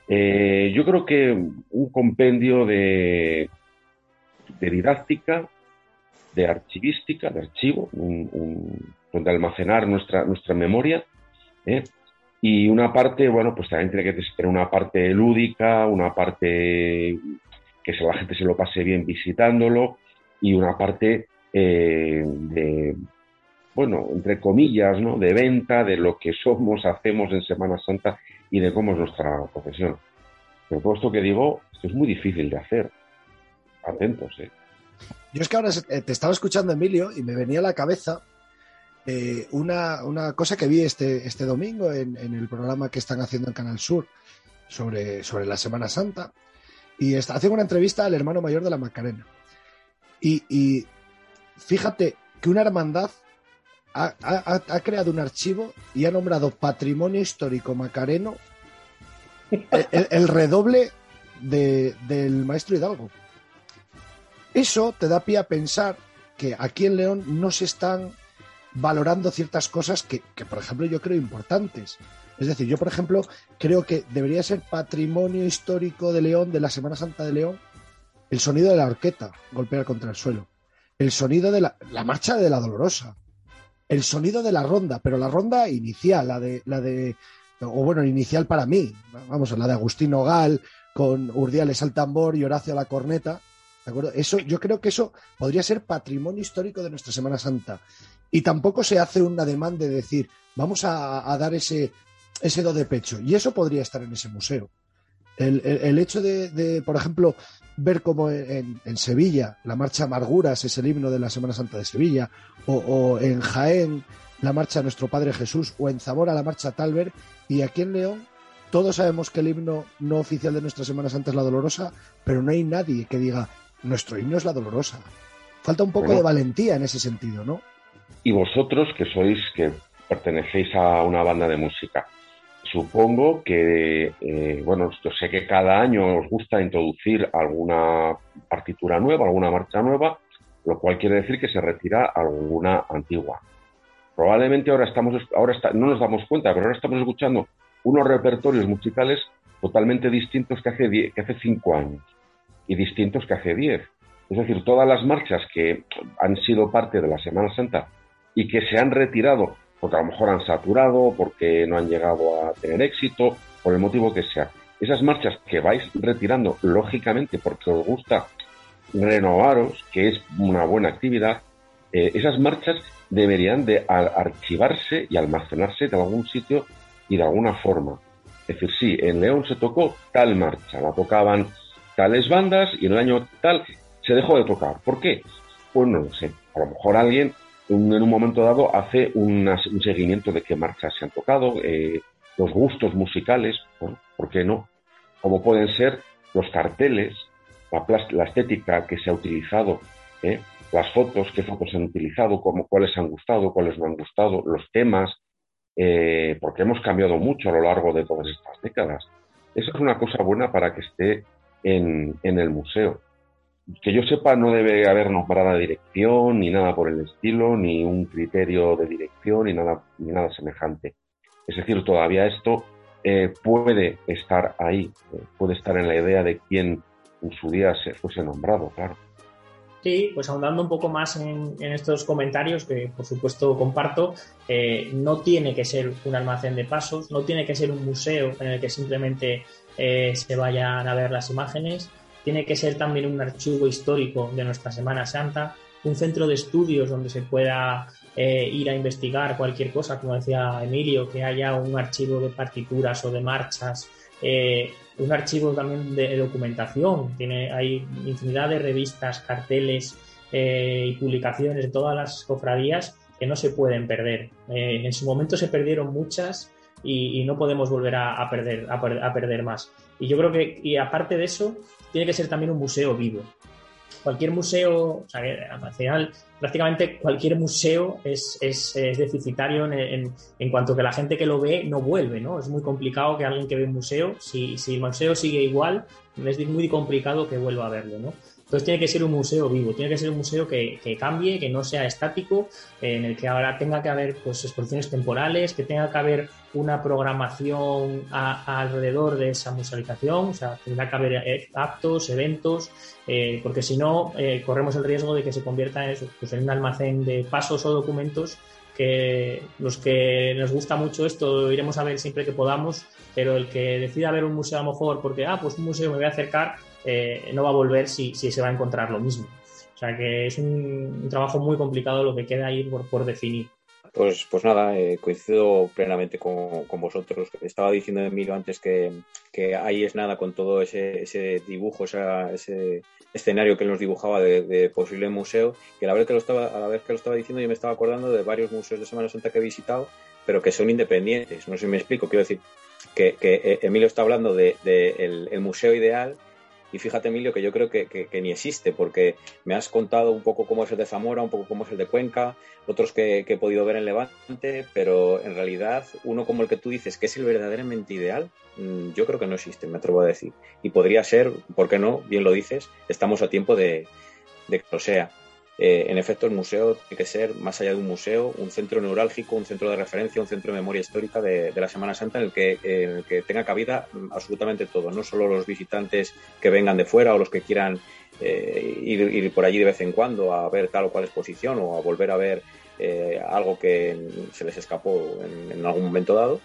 Eh, yo creo que un compendio de, de didáctica, de archivística, de archivo, donde almacenar nuestra, nuestra memoria, ¿eh? Y una parte, bueno, pues también tiene que tener una parte lúdica, una parte que la gente se lo pase bien visitándolo y una parte eh, de, bueno, entre comillas, ¿no? De venta de lo que somos, hacemos en Semana Santa y de cómo es nuestra profesión. Pero todo esto que digo, esto es muy difícil de hacer. Atentos, ¿eh? Yo es que ahora eh, te estaba escuchando, Emilio, y me venía a la cabeza eh, una, cosa que vi este, este domingo en, el programa que están haciendo en Canal Sur sobre, sobre la Semana Santa. Y está, hacen una entrevista al hermano mayor de la Macarena. Y, fíjate que una hermandad ha, creado un archivo y ha nombrado Patrimonio Histórico Macareno el, redoble del maestro Hidalgo. Eso te da pie a pensar que aquí en León no se están valorando ciertas cosas que, por ejemplo, yo creo importantes. Es decir, yo, por ejemplo, creo que debería ser patrimonio histórico de León, de la Semana Santa de León, el sonido de la horqueta, golpear contra el suelo. El sonido de la, marcha de la dolorosa. El sonido de la ronda, pero la ronda inicial, la de, la de, o bueno, inicial para mí, vamos, la de Agustín Ogal, con Urdiales al tambor y Horacio a la corneta. ¿De acuerdo? Eso, yo creo que eso podría ser patrimonio histórico de nuestra Semana Santa. Y tampoco se hace una demanda de decir, vamos a, dar ese, ese do de pecho. Y eso podría estar en ese museo. El, hecho de, por ejemplo, ver como en, Sevilla la marcha Amarguras es el himno de la Semana Santa de Sevilla, o, en Jaén la marcha Nuestro Padre Jesús, o en Zamora la marcha Talver, y aquí en León todos sabemos que el himno no oficial de nuestra Semana Santa es la Dolorosa, pero no hay nadie que diga nuestro himno es la Dolorosa. Falta un poco de valentía en ese sentido, ¿no? y vosotros que sois, que pertenecéis a una banda de música. Supongo que, eh, bueno, yo sé que cada año os gusta introducir alguna partitura nueva, alguna marcha nueva, lo cual quiere decir que se retira alguna antigua. Probablemente ahora estamos, ahora no nos damos cuenta, pero ahora estamos escuchando unos repertorios musicales totalmente distintos que hace, que hace cinco años y distintos que hace diez. Es decir, todas las marchas que han sido parte de la Semana Santa y que se han retirado porque a lo mejor han saturado, porque no han llegado a tener éxito, por el motivo que sea. Esas marchas que vais retirando, lógicamente, porque os gusta renovaros, que es una buena actividad, eh, esas marchas deberían de archivarse y almacenarse de algún sitio y de alguna forma. Es decir, sí, en León se tocó tal marcha, la tocaban tales bandas y en el año tal se dejó de tocar. ¿Por qué? Pues no lo sé. A lo mejor alguien en un momento dado hace un seguimiento de qué marchas se han tocado, eh, los gustos musicales, ¿por qué no? Como pueden ser los carteles, la, estética que se ha utilizado, ¿eh? las fotos, qué fotos se han utilizado, cómo, cuáles han gustado, cuáles no han gustado, los temas, eh, porque hemos cambiado mucho a lo largo de todas estas décadas. Esa es una cosa buena para que esté en el museo que yo sepa, no debe haber nombrada dirección, ni nada por el estilo, ni un criterio de dirección, ni nada, ni nada semejante. Es decir, todavía esto eh, puede estar ahí, eh, puede estar en la idea de quién en su día se fuese nombrado, claro. Sí, pues ahondando un poco más en, estos comentarios, que por supuesto comparto, eh, no tiene que ser un almacén de pasos, no tiene que ser un museo en el que simplemente eh, se vayan a ver las imágenes, tiene que ser también un archivo histórico de nuestra Semana Santa, un centro de estudios donde se pueda eh, ir a investigar cualquier cosa, como decía Emilio, que haya un archivo de partituras o de marchas un archivo también de documentación. Tiene, hay infinidad de revistas, carteles eh, y publicaciones de todas las cofradías que no se pueden perder. Eh, en su momento se perdieron muchas y, no podemos volver a, perder, a, perder más. Y yo creo que, y aparte de eso, tiene que ser también un museo vivo. Cualquier museo, o sea, al final prácticamente cualquier museo es, es, deficitario en, en, cuanto que la gente que lo ve no vuelve, ¿no? Es muy complicado que alguien que ve un museo, si, si el museo sigue igual, es muy complicado que vuelva a verlo, ¿no? Entonces tiene que ser un museo vivo, tiene que ser un museo que, cambie, que no sea estático, en el que ahora tenga que haber pues, exposiciones temporales, que tenga que haber una programación alrededor de esa musealización, o sea, tendrá que haber eh, actos, eventos, eh, porque si no, eh, corremos el riesgo de que se convierta en, pues, en un almacén de pasos o documentos que los que nos gusta mucho esto iremos a ver siempre que podamos, pero el que decida ver un museo a lo mejor porque, ah, pues un museo me voy a acercar, eh, no va a volver si, se va a encontrar lo mismo. O sea que es un, trabajo muy complicado lo que queda ahí por, definir. Pues, pues nada, eh, coincido plenamente con, vosotros. Estaba diciendo Emilio antes que, ahí es nada con todo ese, dibujo, ese escenario que nos dibujaba de, posible museo, que a la, vez que lo estaba, a la vez que lo estaba diciendo yo me estaba acordando de varios museos de Semana Santa que he visitado, pero que son independientes. No sé si me explico, quiero decir que, eh, Emilio está hablando del de, el museo ideal y fíjate, Emilio, que yo creo que, ni existe, porque me has contado un poco cómo es el de Zamora, un poco cómo es el de Cuenca, otros que, he podido ver en Levante, pero en realidad uno como el que tú dices, que es el verdaderamente ideal, mm, yo creo que no existe, me atrevo a decir. Y podría ser, ¿por qué no? Bien lo dices, estamos a tiempo de, de que lo sea. Eh, en efecto, el museo tiene que ser, más allá de un museo, un centro neurálgico, un centro de referencia, un centro de memoria histórica de, la Semana Santa en el, que, que, tenga cabida absolutamente todo, no solo los visitantes que vengan de fuera o los que quieran eh, ir, por allí de vez en cuando a ver tal o cual exposición o a volver a ver eh, algo que se les escapó en algún momento dado,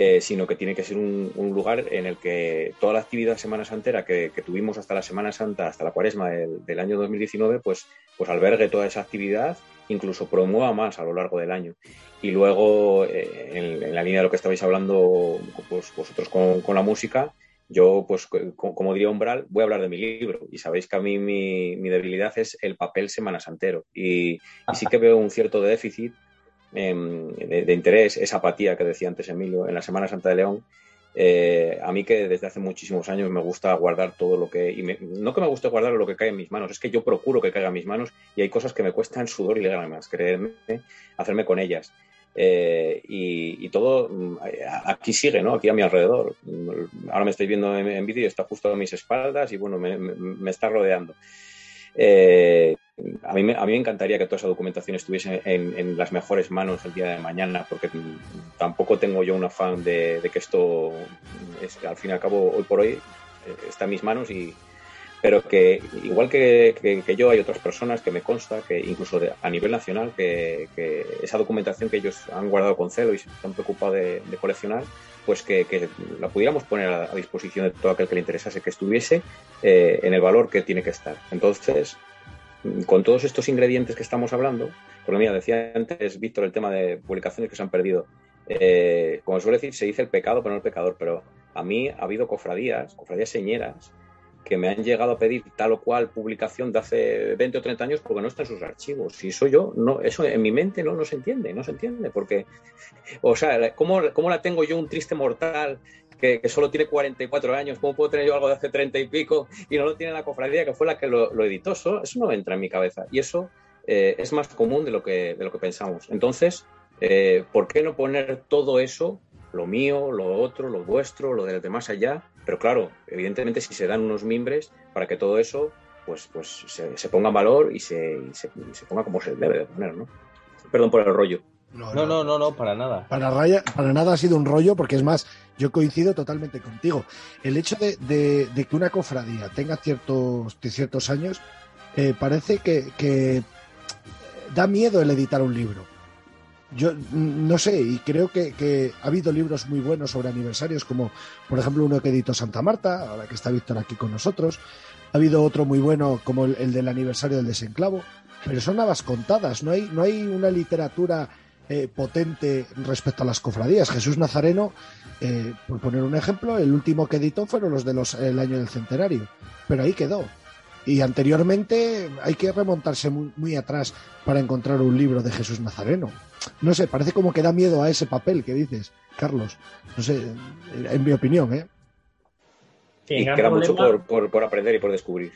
eh, sino que tiene que ser un, lugar en el que toda la actividad Semana Santera que, tuvimos hasta la Semana Santa, hasta la cuaresma del, año 2019, pues, pues albergue toda esa actividad, incluso promueva más a lo largo del año. Y luego, eh, en, la línea de lo que estabais hablando pues, vosotros con, la música, yo, pues, como diría Umbral, voy a hablar de mi libro. Y sabéis que a mí mi, debilidad es el papel semana santero. Y, y, sí que veo un cierto déficit Em, de, interés, esa apatía que decía antes Emilio en la Semana Santa de León. Eh, a mí que desde hace muchísimos años me gusta guardar todo lo que... Y no que me guste guardar lo que cae en mis manos, es que yo procuro que caiga en mis manos y hay cosas que me cuestan sudor y lágrimas, creerme, hacerme con ellas. Eh, y, todo mm, aquí sigue, ¿no? Aquí a mi alrededor. Ahora me estoy viendo en, vídeo, está justo a mis espaldas y bueno, me, está rodeando. Eh, a mí, me, a mí me encantaría que toda esa documentación estuviese en, las mejores manos el día de mañana, porque tampoco tengo yo un afán de, que esto, es, al fin y al cabo, hoy por hoy, eh, está en mis manos pero que igual que, yo hay otras personas que me consta que incluso a nivel nacional que, esa documentación que ellos han guardado con celo y se han preocupado de, coleccionar pues que, la pudiéramos poner a, disposición de todo aquel que le interesase que estuviese eh, en el valor que tiene que estar. Entonces con todos estos ingredientes que estamos hablando, porque mira, decía antes Víctor el tema de publicaciones que se han perdido. Eh, como suele decir, se dice el pecado, pero no el pecador. Pero a mí ha habido cofradías, cofradías señeras, que me han llegado a pedir tal o cual publicación de hace 20 o 30 años porque no está en sus archivos. Si soy yo, no, eso en mi mente no, no se entiende, no se entiende. Porque, o sea, ¿cómo, ¿cómo la tengo yo un triste mortal que, solo tiene 44 años, ¿cómo puedo tener yo algo de hace 30 y pico y no lo tiene la cofradía que fue la que lo, editó? Eso, no entra en mi cabeza y eso eh, es más común de lo que, de lo que pensamos. Entonces, eh, ¿por qué no poner todo eso, lo mío, lo otro, lo vuestro, lo de más allá? Pero claro, evidentemente si se dan unos mimbres para que todo eso pues, pues se, ponga en valor y se, se, ponga como se debe de poner, ¿no? Perdón por el rollo. No, no, no, no, para nada. Para, raya, para nada ha sido un rollo, porque es más, yo coincido totalmente contigo. El hecho de, de- de que una cofradía tenga ciertos, ciertos años, eh, parece que, que da miedo el editar un libro. Yo no sé, y creo que, que ha habido libros muy buenos sobre aniversarios, como por ejemplo uno que editó Santa Marta, ahora que está Víctor aquí con nosotros. Ha habido otro muy bueno como el, el del aniversario del desenclavo, pero son habas contadas, no hay, no hay una literatura eh, potente respecto a las cofradías. Jesús Nazareno, eh, por poner un ejemplo, el último que editó fueron los del el año del centenario, pero ahí quedó. Y anteriormente hay que remontarse muy, muy atrás para encontrar un libro de Jesús Nazareno. No sé, parece como que da miedo a ese papel que dices, Carlos. No sé, en mi opinión, ¿eh? Sí, Y queda mucho por, por, por aprender y por descubrir.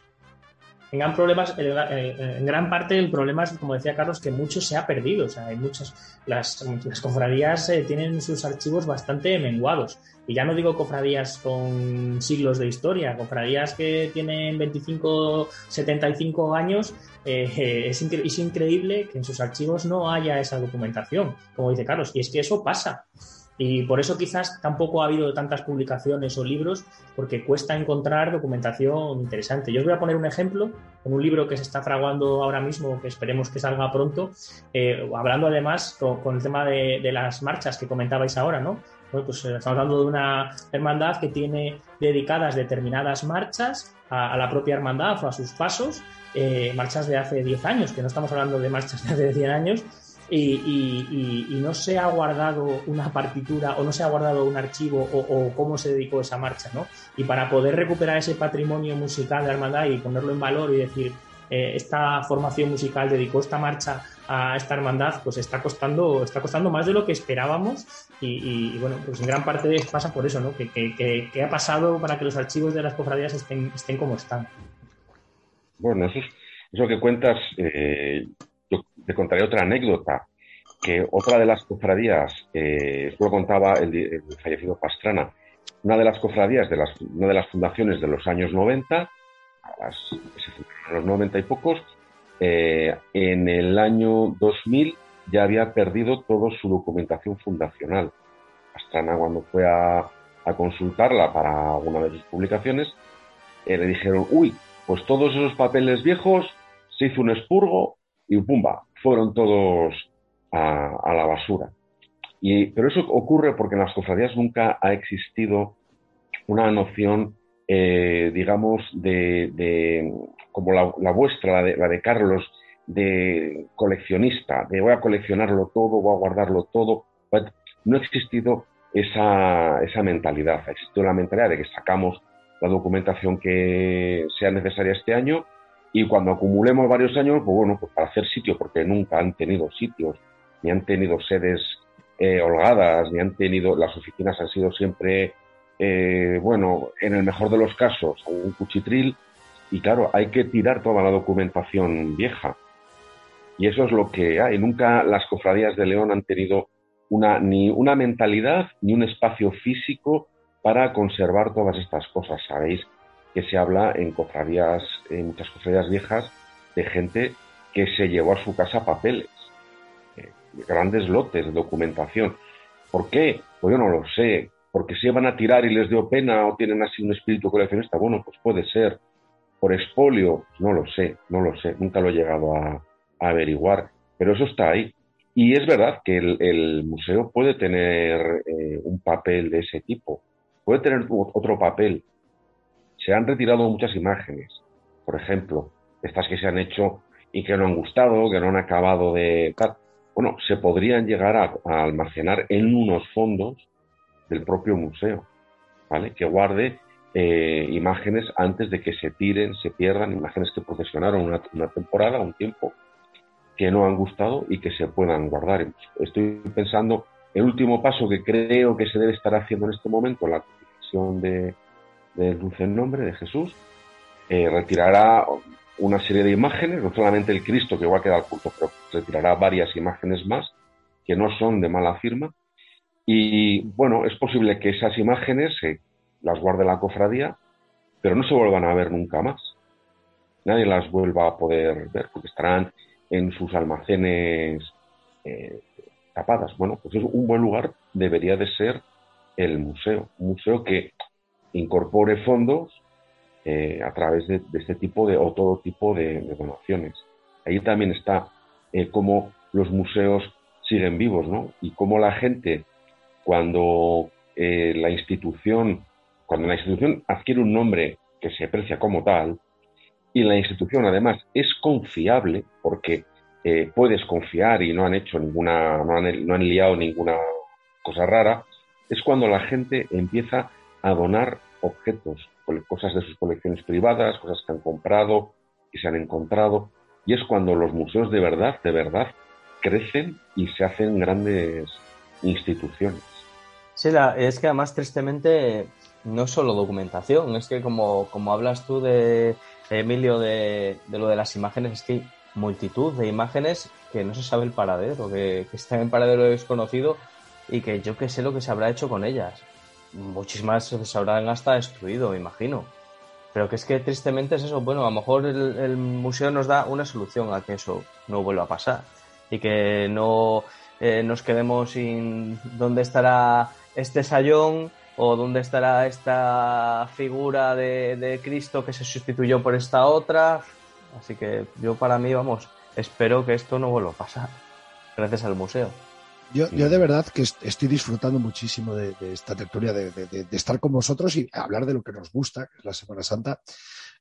En gran, problemas, en gran parte el problema es, como decía Carlos, que mucho se ha perdido. O sea, hay muchas, las, las cofradías eh, tienen sus archivos bastante menguados. Y ya no digo cofradías con siglos de historia, cofradías que tienen 25, 75 años. eh, es, es increíble que en sus archivos no haya esa documentación, como dice Carlos. Y es que eso pasa. Y por eso quizás tampoco ha habido tantas publicaciones o libros, porque cuesta encontrar documentación interesante. Yo os voy a poner un ejemplo en un libro que se está fraguando ahora mismo, que esperemos que salga pronto, eh, hablando además con, con el tema de, de las marchas que comentabais ahora, ¿no? Bueno, pues eh, estamos hablando de una hermandad que tiene dedicadas determinadas marchas a, la propia hermandad o a sus pasos, eh, marchas de hace 10 años, que no estamos hablando de marchas de hace 100 años, y, no se ha guardado una partitura o no se ha guardado un archivo o, o cómo se dedicó esa marcha, ¿no? Y para poder recuperar ese patrimonio musical de la hermandad y ponerlo en valor y decir, eh, esta formación musical dedicó esta marcha a esta hermandad, pues está costando, está costando más de lo que esperábamos y, bueno, pues en gran parte pasa por eso, ¿no? Que, que- ha pasado para que los archivos de las cofradías estén, estén como están. Bueno, eso, es, eso que cuentas, eh, yo te contaré otra anécdota, que otra de las cofradías, eh, esto lo contaba el, fallecido Pastrana, una de las cofradías, de las, una de las fundaciones de los años 90, a los 90 y pocos, eh, en el año 2000 ya había perdido toda su documentación fundacional. Pastrana cuando fue a, consultarla para una de sus publicaciones, eh, le dijeron, uy, pues todos esos papeles viejos se hizo un expurgo y pumba, fueron todos a, la basura. Pero eso ocurre porque en las cofradías nunca ha existido una noción, eh, digamos, de, de- como la, la vuestra, la de, la de Carlos, de coleccionista, de voy a coleccionarlo todo, voy a guardarlo todo. No ha existido esa, esa mentalidad, ha existido la mentalidad de que sacamos la documentación que sea necesaria este año y cuando acumulemos varios años, pues bueno, pues para hacer sitio, porque nunca han tenido sitios, ni han tenido sedes eh, holgadas, ni han tenido, las oficinas han sido siempre, eh, bueno, en el mejor de los casos, un cuchitril, y claro, hay que tirar toda la documentación vieja. Y eso es lo que hay. Nunca las cofradías de León han tenido una, ni una mentalidad ni un espacio físico para conservar todas estas cosas. Sabéis que se habla en cofradías, en muchas cofradías viejas, de gente que se llevó a su casa papeles, eh, grandes lotes de documentación. ¿Por qué? Pues yo no lo sé. ¿Porque se van a tirar y les dio pena o tienen así un espíritu coleccionista? Bueno, pues puede ser. ¿Por expolio? Pues no lo sé, no lo sé. Nunca lo he llegado a, averiguar. Pero eso está ahí. Y es verdad que el, museo puede tener eh, un papel de ese tipo. Puede tener otro papel. Se han retirado muchas imágenes. Por ejemplo, estas que se han hecho y que no han gustado, que no han acabado de... Bueno, se podrían llegar a almacenar en unos fondos del propio museo, ¿vale? Que guarde eh, imágenes antes de que se tiren, se pierdan, imágenes que procesionaron una, temporada, un tiempo, que no han gustado y que se puedan guardar. Estoy pensando, el último paso que creo que se debe estar haciendo en este momento, la confesión de, dulce nombre de Jesús, eh, retirará una serie de imágenes, no solamente el Cristo que va a quedar oculto, pero retirará varias imágenes más que no son de mala firma. Y bueno, es posible que esas imágenes se las guarde la cofradía, pero no se vuelvan a ver nunca más. Nadie las vuelva a poder ver porque estarán en sus almacenes eh, tapadas. Bueno, pues es un buen lugar, debería de ser el museo, un museo que incorpore fondos eh, a través de, este tipo de, o todo tipo de, donaciones. Ahí también está eh, cómo los museos siguen vivos, ¿no? Y cómo la gente, cuando eh, la institución, cuando la institución adquiere un nombre que se aprecia como tal, y la institución además es confiable, porque puedes confiar y no han hecho ninguna, no han, no han liado ninguna cosa rara, es cuando la gente empieza a donar objetos, cosas de sus colecciones privadas, cosas que han comprado, y se han encontrado, y es cuando los museos de verdad, de verdad, crecen y se hacen grandes instituciones. Sí, es que además tristemente no es solo documentación, es que como, como hablas tú de Emilio de, lo de las imágenes, es que hay multitud de imágenes que no se sabe el paradero, que, están en paradero desconocido y que yo que sé lo que se habrá hecho con ellas muchísimas se habrán hasta destruido, me imagino. Pero que es que tristemente es eso. Bueno, a lo mejor el, museo nos da una solución a que eso no vuelva a pasar y que no eh, nos quedemos sin dónde estará este sayón o dónde estará esta figura de, de Cristo que se sustituyó por esta otra. Así que yo para mí, vamos, espero que esto no vuelva a pasar gracias al museo. Yo, yo de verdad que estoy disfrutando muchísimo de, esta tertulia, de, estar con vosotros y hablar de lo que nos gusta, que es la Semana Santa,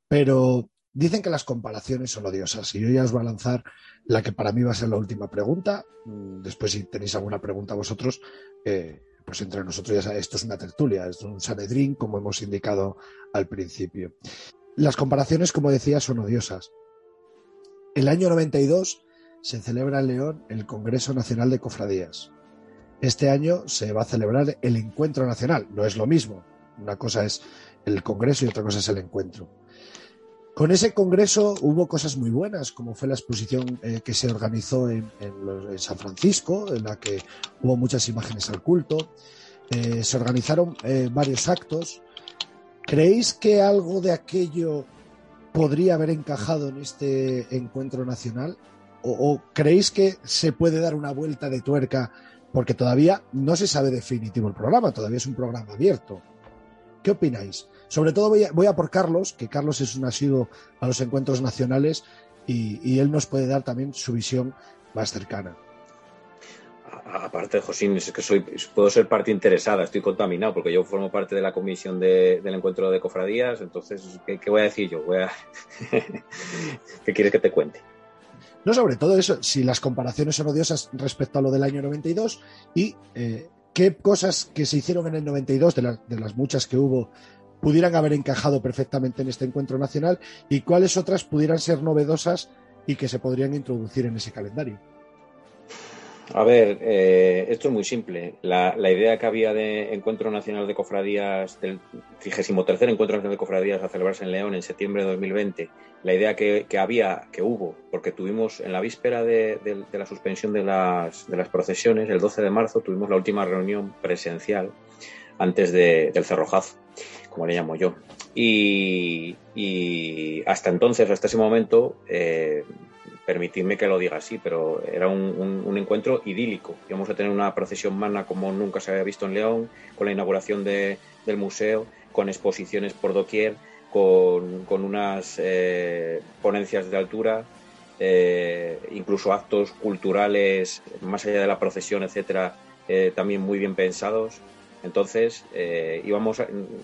pero dicen que las comparaciones son odiosas y yo ya os voy a lanzar la que para mí va a ser la última pregunta. Mm, después, si tenéis alguna pregunta vosotros, eh, pues entre nosotros ya esto es una tertulia, es un Sanedrín, como hemos indicado al principio. Las comparaciones, como decía, son odiosas. El año 92 se celebra en León el Congreso Nacional de Cofradías. Este año se va a celebrar el Encuentro Nacional. No es lo mismo. Una cosa es el Congreso y otra cosa es el encuentro. Con ese congreso hubo cosas muy buenas, como fue la exposición eh, que se organizó en, San Francisco, en la que hubo muchas imágenes al culto. Eh, se organizaron eh, varios actos. ¿Creéis que algo de aquello podría haber encajado en este encuentro nacional? o, creéis que se puede dar una vuelta de tuerca? Porque todavía no se sabe definitivo el programa, todavía es un programa abierto. ¿Qué opináis? Sobre todo voy a, por Carlos, que Carlos es un asiduo a los encuentros nacionales y él nos puede dar también su visión más cercana aparte de Josín, es que soy, puedo ser parte interesada, estoy contaminado, porque yo formo parte de la comisión del encuentro de cofradías, entonces, ¿qué, voy a decir yo? Voy a... ¿Qué quieres que te cuente? No, sobre todo eso, si las comparaciones son odiosas respecto a lo del año 92 y eh, qué cosas que se hicieron en el 92, de, de las muchas que hubo, pudieran haber encajado perfectamente en este encuentro nacional y cuáles otras pudieran ser novedosas y que se podrían introducir en ese calendario. A ver, eh, esto es muy simple. La, idea que había de Encuentro Nacional de Cofradías, del 33 Encuentro Nacional de Cofradías a celebrarse en León en septiembre de 2020, la idea que, había, que hubo, porque tuvimos en la víspera de, la suspensión de las, de las, procesiones, el 12 de marzo, tuvimos la última reunión presencial antes del cerrojazo, como le llamo yo. Y, hasta entonces, hasta ese momento, eh, permitidme que lo diga así, pero era un, encuentro idílico. Íbamos a tener una procesión magna como nunca se había visto en León, con la inauguración del museo, con exposiciones por doquier, con, unas eh, ponencias de altura, eh, incluso actos culturales más allá de la procesión, etcétera, eh, también muy bien pensados. Entonces, íbamos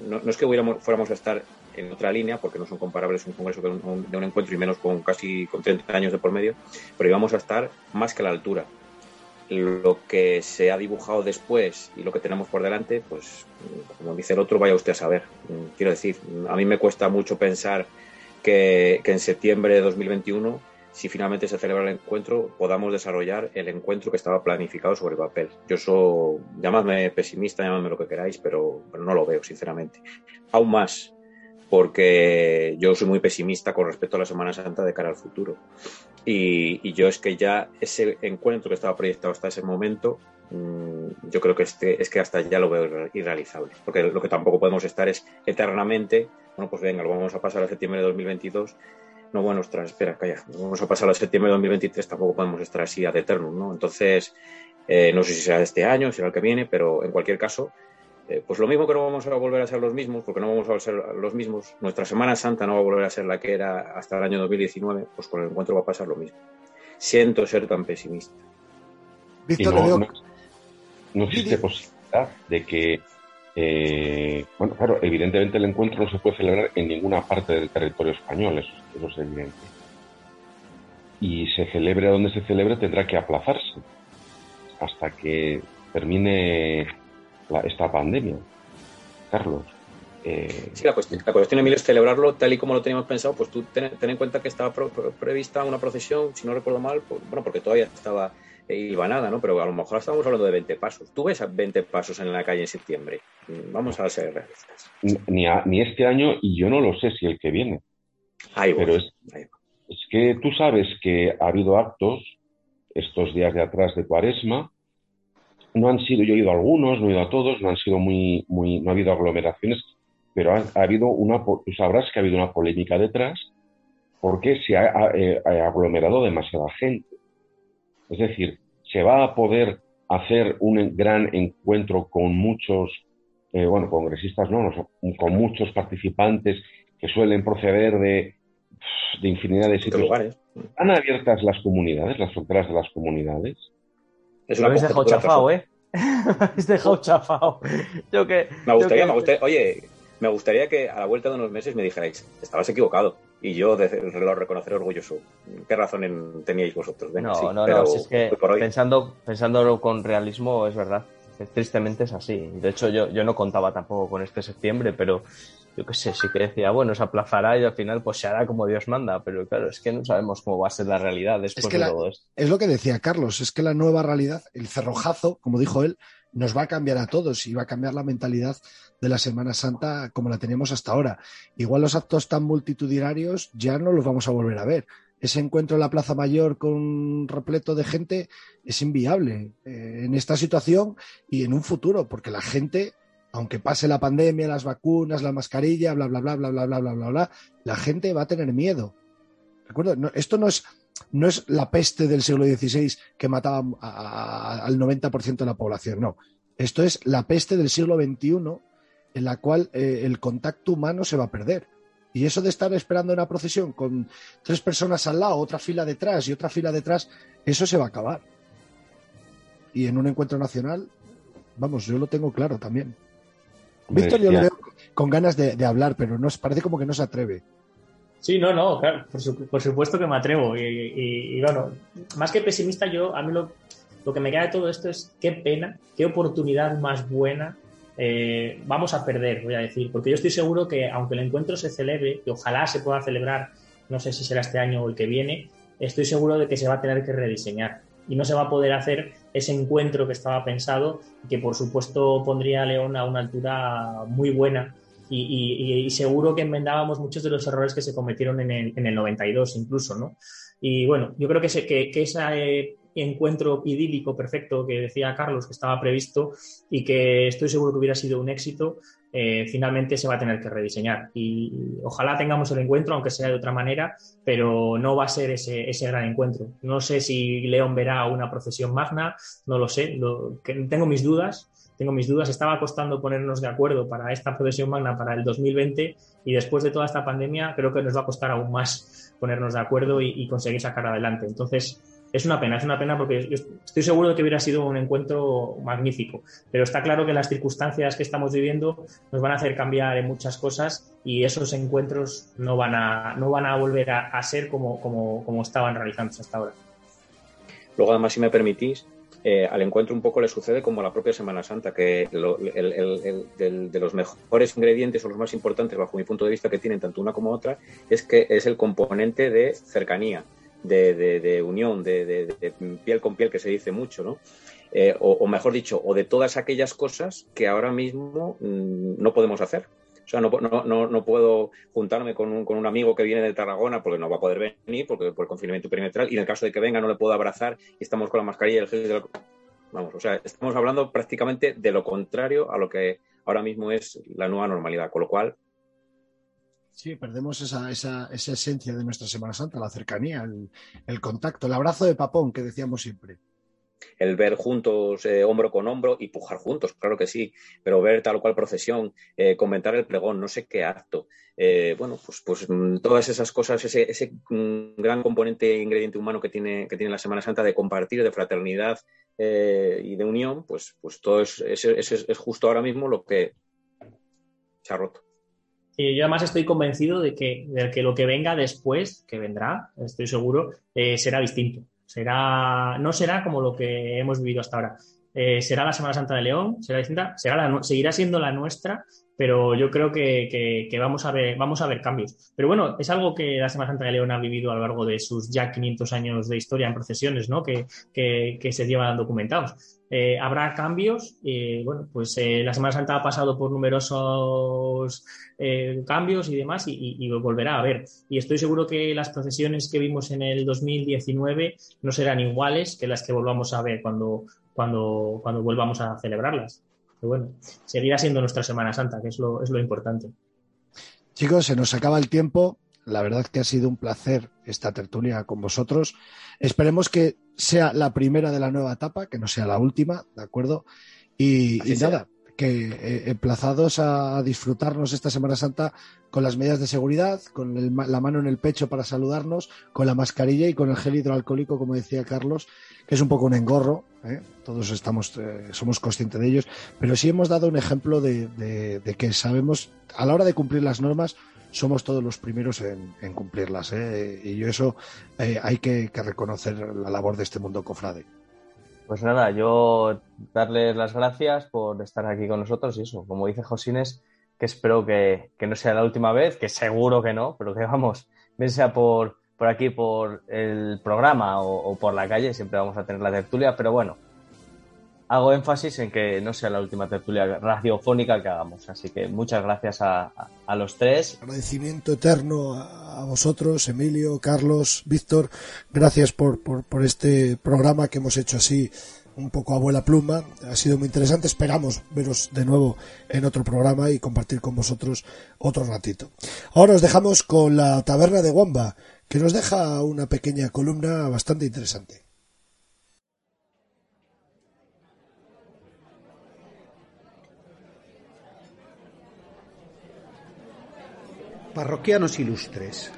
no, es que fuéramos a estar en otra línea, porque no son comparables un congreso de un, encuentro y menos con casi con 30 años de por medio, pero íbamos a estar más que a la altura. Lo que se ha dibujado después y lo que tenemos por delante, pues como dice el otro, vaya usted a saber. Quiero decir, a mí me cuesta mucho pensar que, que en septiembre de 2021 si finalmente se celebra el encuentro, podamos desarrollar el encuentro que estaba planificado sobre papel. Yo soy, llamadme pesimista, llamadme lo que queráis, pero, pero, no lo veo, sinceramente. Aún más, porque yo soy muy pesimista con respecto a la Semana Santa de cara al futuro. Y, yo es que ya ese encuentro que estaba proyectado hasta ese momento, mm, yo creo que este, es que hasta ya lo veo irrealizable. Porque lo que tampoco podemos estar es eternamente, bueno, pues venga, lo vamos a pasar a septiembre de 2022. No, bueno, ostras, espera, calla, vamos a pasar a septiembre de 2023, tampoco podemos estar así ad eterno, ¿no? Entonces, Eh, no sé si será este año, será el que viene, pero en cualquier caso, eh, pues lo mismo que no vamos a volver a ser los mismos, porque no vamos a ser los mismos, nuestra Semana Santa no va a volver a ser la que era hasta el año 2019, pues con el encuentro va a pasar lo mismo. Siento ser tan pesimista. Víctor, no, existe posibilidad de que, eh, bueno, claro, evidentemente el encuentro no se puede celebrar en ninguna parte del territorio español, eso, eso es evidente. Y se celebre donde se celebre tendrá que aplazarse hasta que termine la- esta pandemia. Carlos, eh, Sí, la cuestión, la cuestión, Emilio, es celebrarlo tal y como lo teníamos pensado. Pues tú ten, ten en cuenta que estaba pro- pro- prevista una procesión, si no recuerdo mal, pues, bueno, porque todavía estaba eh, hilvanada, ¿no? Pero a lo mejor estábamos hablando de 20 pasos. Tú ves a 20 pasos en la calle en septiembre. Mm, Vamos a ser realistas. ni, a- ni este año y yo no lo sé si el que viene. Ahí Pero es, ahí es que tú sabes que ha habido actos estos días de atrás de Cuaresma. No han sido, yo he ido a algunos, no he ido a todos, no han sido muy, muy, no ha habido aglomeraciones, pero ha, ha habido una, sabrás que ha habido una polémica detrás porque se ha, ha, eh, ha aglomerado demasiada gente. Es decir, se va a poder hacer un gran encuentro con muchos, eh, bueno, congresistas, no, no, con muchos participantes que suelen proceder de, de infinidad de sitios. lugares. ¿Han abiertas las comunidades, las fronteras de las comunidades? Es una habéis dejado chafado, ¿eh? Lo habéis dejado chafado. Yo que. Me gustaría, yo que- me gustaría, oye, me gustaría que a la vuelta de unos meses me dijerais, estabas equivocado. Y yo de- lo reconoceré orgulloso. ¿Qué razón en- teníais vosotros? Venga, No, sí, no, no, si es que pensando, pensándolo con realismo es verdad. Tristemente es así. De hecho, yo, yo no contaba tampoco con este septiembre, pero yo qué sé, sí que decía, bueno, se aplazará y al final pues se hará como Dios manda, pero claro, es que no sabemos cómo va a ser la realidad después que de la- todo esto. Es lo que decía Carlos, es que la nueva realidad, el cerrojazo, como dijo él, nos va a cambiar a todos y va a cambiar la mentalidad de la Semana Santa como la teníamos hasta ahora. Igual los actos tan multitudinarios ya no los vamos a volver a ver. Ese encuentro en la Plaza Mayor con un repleto de gente es inviable eh, en esta situación y en un futuro, porque la gente, aunque pase la pandemia, las vacunas, la mascarilla, bla, bla, bla, bla, bla, bla, bla, bla, bla, la gente va a tener miedo. Esto no es no es la peste del siglo XVI que mataba a- a- al 90% de la población, no. Esto es la peste del siglo XXI en la cual eh, el contacto humano se va a perder. Y eso de estar esperando una procesión con tres personas al lado, otra fila detrás y otra fila detrás, eso se va a acabar. Y en un encuentro nacional, vamos, yo lo tengo claro también. Víctor yo le ya- veo con ganas de, de hablar, pero no, parece como que no se atreve. Sí, no, no, claro, por, su- por supuesto que me atrevo. Y, y- y, bueno, más que pesimista, yo a mí lo, lo que me queda de todo esto es qué pena, qué oportunidad más buena eh, vamos a perder, voy a decir. Porque yo estoy seguro que aunque el encuentro se celebre, y ojalá se pueda celebrar, no sé si será este año o el que viene, estoy seguro de que se va a tener que rediseñar. Y no se va a poder hacer ese encuentro que estaba pensado, que por supuesto pondría a León a una altura muy buena y, seguro que enmendábamos muchos de los errores que se cometieron en el, en el 92 incluso, ¿no? Y bueno, yo creo que que, ese eh, encuentro idílico perfecto que decía Carlos que estaba previsto y que estoy seguro que hubiera sido un éxito, eh, finalmente se va a tener que rediseñar. Y, ojalá tengamos el encuentro, aunque sea de otra manera, pero no va a ser ese, ese gran encuentro. No sé si León verá una procesión magna, no lo sé, tengo mis dudas, tengo mis dudas. Estaba costando ponernos de acuerdo para esta procesión magna para el 2020 y después de toda esta pandemia creo que nos va a costar aún más ponernos de acuerdo y conseguir sacar adelante. Entonces, es una pena, es una pena porque estoy seguro de que hubiera sido un encuentro magnífico, pero está claro que las circunstancias que estamos viviendo nos van a hacer cambiar en muchas cosas y esos encuentros no van a, no van a volver a, ser como, como, como estaban realizándose hasta ahora. Luego, además, si me permitís, eh, al encuentro un poco le sucede como a la propia Semana Santa, que lo- el- el- de los mejores ingredientes o los más importantes, bajo mi punto de vista, que tienen tanto una como otra, es que es el componente de cercanía, de, de- de unión, de, de- de piel con piel, que se dice mucho, ¿no? Eh, o, mejor dicho, o de todas aquellas cosas que ahora mismo mm, no podemos hacer. O sea, no, no, no, no puedo juntarme con un, con un amigo que viene de Tarragona porque no va a poder venir porque por el confinamiento perimetral y en el caso de que venga no le puedo abrazar y estamos con la mascarilla y el gel y el- Vamos, o sea, estamos hablando prácticamente de lo contrario a lo que ahora mismo es la nueva normalidad, con lo cual Sí, perdemos esa, esa, esa esencia de nuestra Semana Santa, la cercanía, el, contacto, el abrazo de papón que decíamos siempre. el ver juntos, eh, hombro con hombro, y pujar juntos, claro que sí, pero ver tal o cual procesión, eh, comentar el pregón, no sé qué acto, eh, bueno, pues, pues mm, todas esas cosas, ese, ese mm, gran componente, ingrediente humano que tiene, que tiene la Semana Santa de compartir, de fraternidad y de unión, pues, pues todo es, es, justo ahora mismo lo que se ha roto. Y yo además estoy convencido de que, de que lo que venga después, que vendrá, estoy seguro, será distinto. Será, no será como lo que hemos vivido hasta ahora. Eh, será la Semana Santa de León, será distinta, será seguirá siendo la nuestra, pero yo creo que, vamos, a ver, vamos a ver cambios. Pero bueno, es algo que la Semana Santa de León ha vivido a lo largo de sus ya 500 años de historia en procesiones, ¿no? que, que se llevan documentados. Eh, habrá cambios. y bueno, pues eh, la Semana Santa ha pasado por numerosos eh, cambios y demás y, volverá a haber. Y estoy seguro que las procesiones que vimos en el 2019 no serán iguales que las que volvamos a ver cuando, cuando, cuando volvamos a celebrarlas. Pero bueno, seguirá siendo nuestra Semana Santa, que es lo, es lo importante. Chicos, se nos acaba el tiempo. La verdad que ha sido un placer esta tertulia con vosotros. Esperemos que sea la primera de la nueva etapa, que no sea la última, ¿de acuerdo? Y, nada, que eh, emplazados a disfrutarnos esta Semana Santa con las medidas de seguridad, con la mano en el pecho para saludarnos, con la mascarilla y con el gel hidroalcohólico, como decía Carlos, que es un poco un engorro, ¿eh? todos estamos, eh, somos conscientes de ellos, pero sí hemos dado un ejemplo de que sabemos, a la hora de cumplir las normas, somos todos los primeros en, cumplirlas. ¿eh? Y yo eso eh, hay que, reconocer la labor de este mundo cofrade. Pues nada, yo darles las gracias por estar aquí con nosotros y eso, como dice Josines, que espero que, no sea la última vez, que seguro que no, pero que vamos, bien sea por, por aquí, por el programa o, o por la calle, siempre vamos a tener la tertulia, pero bueno, hago énfasis en que no sea la última tertulia radiofónica que hagamos. Así que muchas gracias a, los tres. Agradecimiento eterno a, vosotros, Emilio, Carlos, Víctor. Gracias por, por, este programa que hemos hecho así un poco a vuela pluma. Ha sido muy interesante. Esperamos veros de nuevo en otro programa y compartir con vosotros otro ratito. Ahora os dejamos con la taberna de Wamba, que nos deja una pequeña columna bastante interesante. Parroquianos ilustres,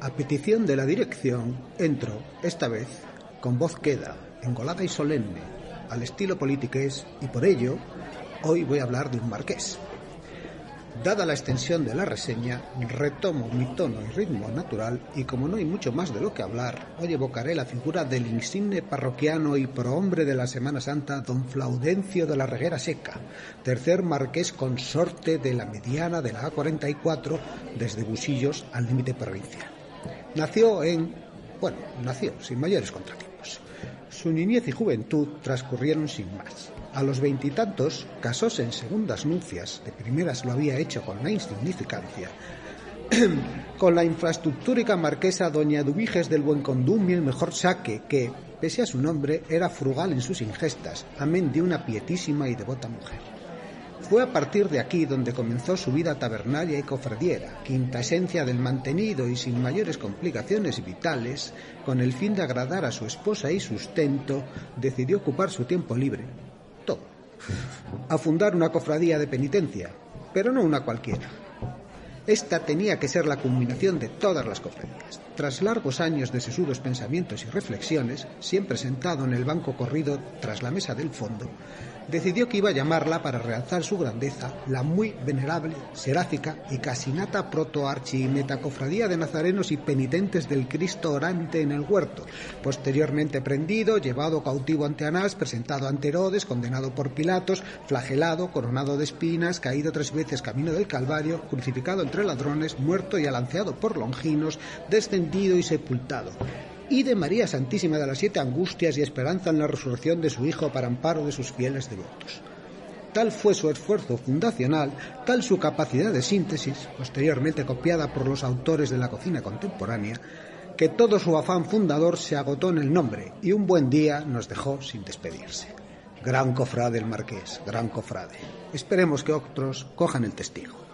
a petición de la dirección, entro, esta vez, con voz queda, engolada y solemne, al estilo politiqués, y por ello, hoy voy a hablar de un marqués. Dada la extensión de la reseña, retomo mi tono y ritmo natural y como no hay mucho más de lo que hablar, hoy evocaré la figura del insigne parroquiano y prohombre de la Semana Santa, don Flaudencio de la Reguera Seca, tercer marqués consorte de la mediana de la A44 desde Busillos al límite provincial. Nació en... bueno, nació sin mayores contratiempos. Su niñez y juventud transcurrieron sin más. A los veintitantos casóse en segundas nupcias, de primeras lo había hecho con la insignificancia, con la infraestructúrica marquesa doña Dubiges del Buen Condum y el mejor saque, que, pese a su nombre, era frugal en sus ingestas, amén de una pietísima y devota mujer. Fue a partir de aquí donde comenzó su vida tabernaria y cofradiera, quinta esencia del mantenido y sin mayores complicaciones vitales, con el fin de agradar a su esposa y sustento, decidió ocupar su tiempo libre, a fundar una cofradía de penitencia, pero no una cualquiera. Esta tenía que ser la culminación de todas las cofradías. Tras largos años de sesudos pensamientos y reflexiones, siempre sentado en el banco corrido tras la mesa del fondo, decidió que iba a llamarla para realzar su grandeza la muy venerable, seráfica y casinata protoarchimetacofradía de nazarenos y penitentes del Cristo orante en el huerto, posteriormente prendido, llevado cautivo ante Anás, presentado ante Herodes, condenado por Pilatos, flagelado, coronado de espinas, caído tres veces camino del Calvario, crucificado entre ladrones, muerto y alanceado por Longinos, descendido y sepultado y de María Santísima de las Siete Angustias y esperanza en la resurrección de su Hijo para amparo de sus fieles devotos. Tal fue su esfuerzo fundacional, tal su capacidad de síntesis, posteriormente copiada por los autores de la cocina contemporánea, que todo su afán fundador se agotó en el nombre y un buen día nos dejó sin despedirse. Gran cofrade el marqués, gran cofrade. Esperemos que otros cojan el testigo.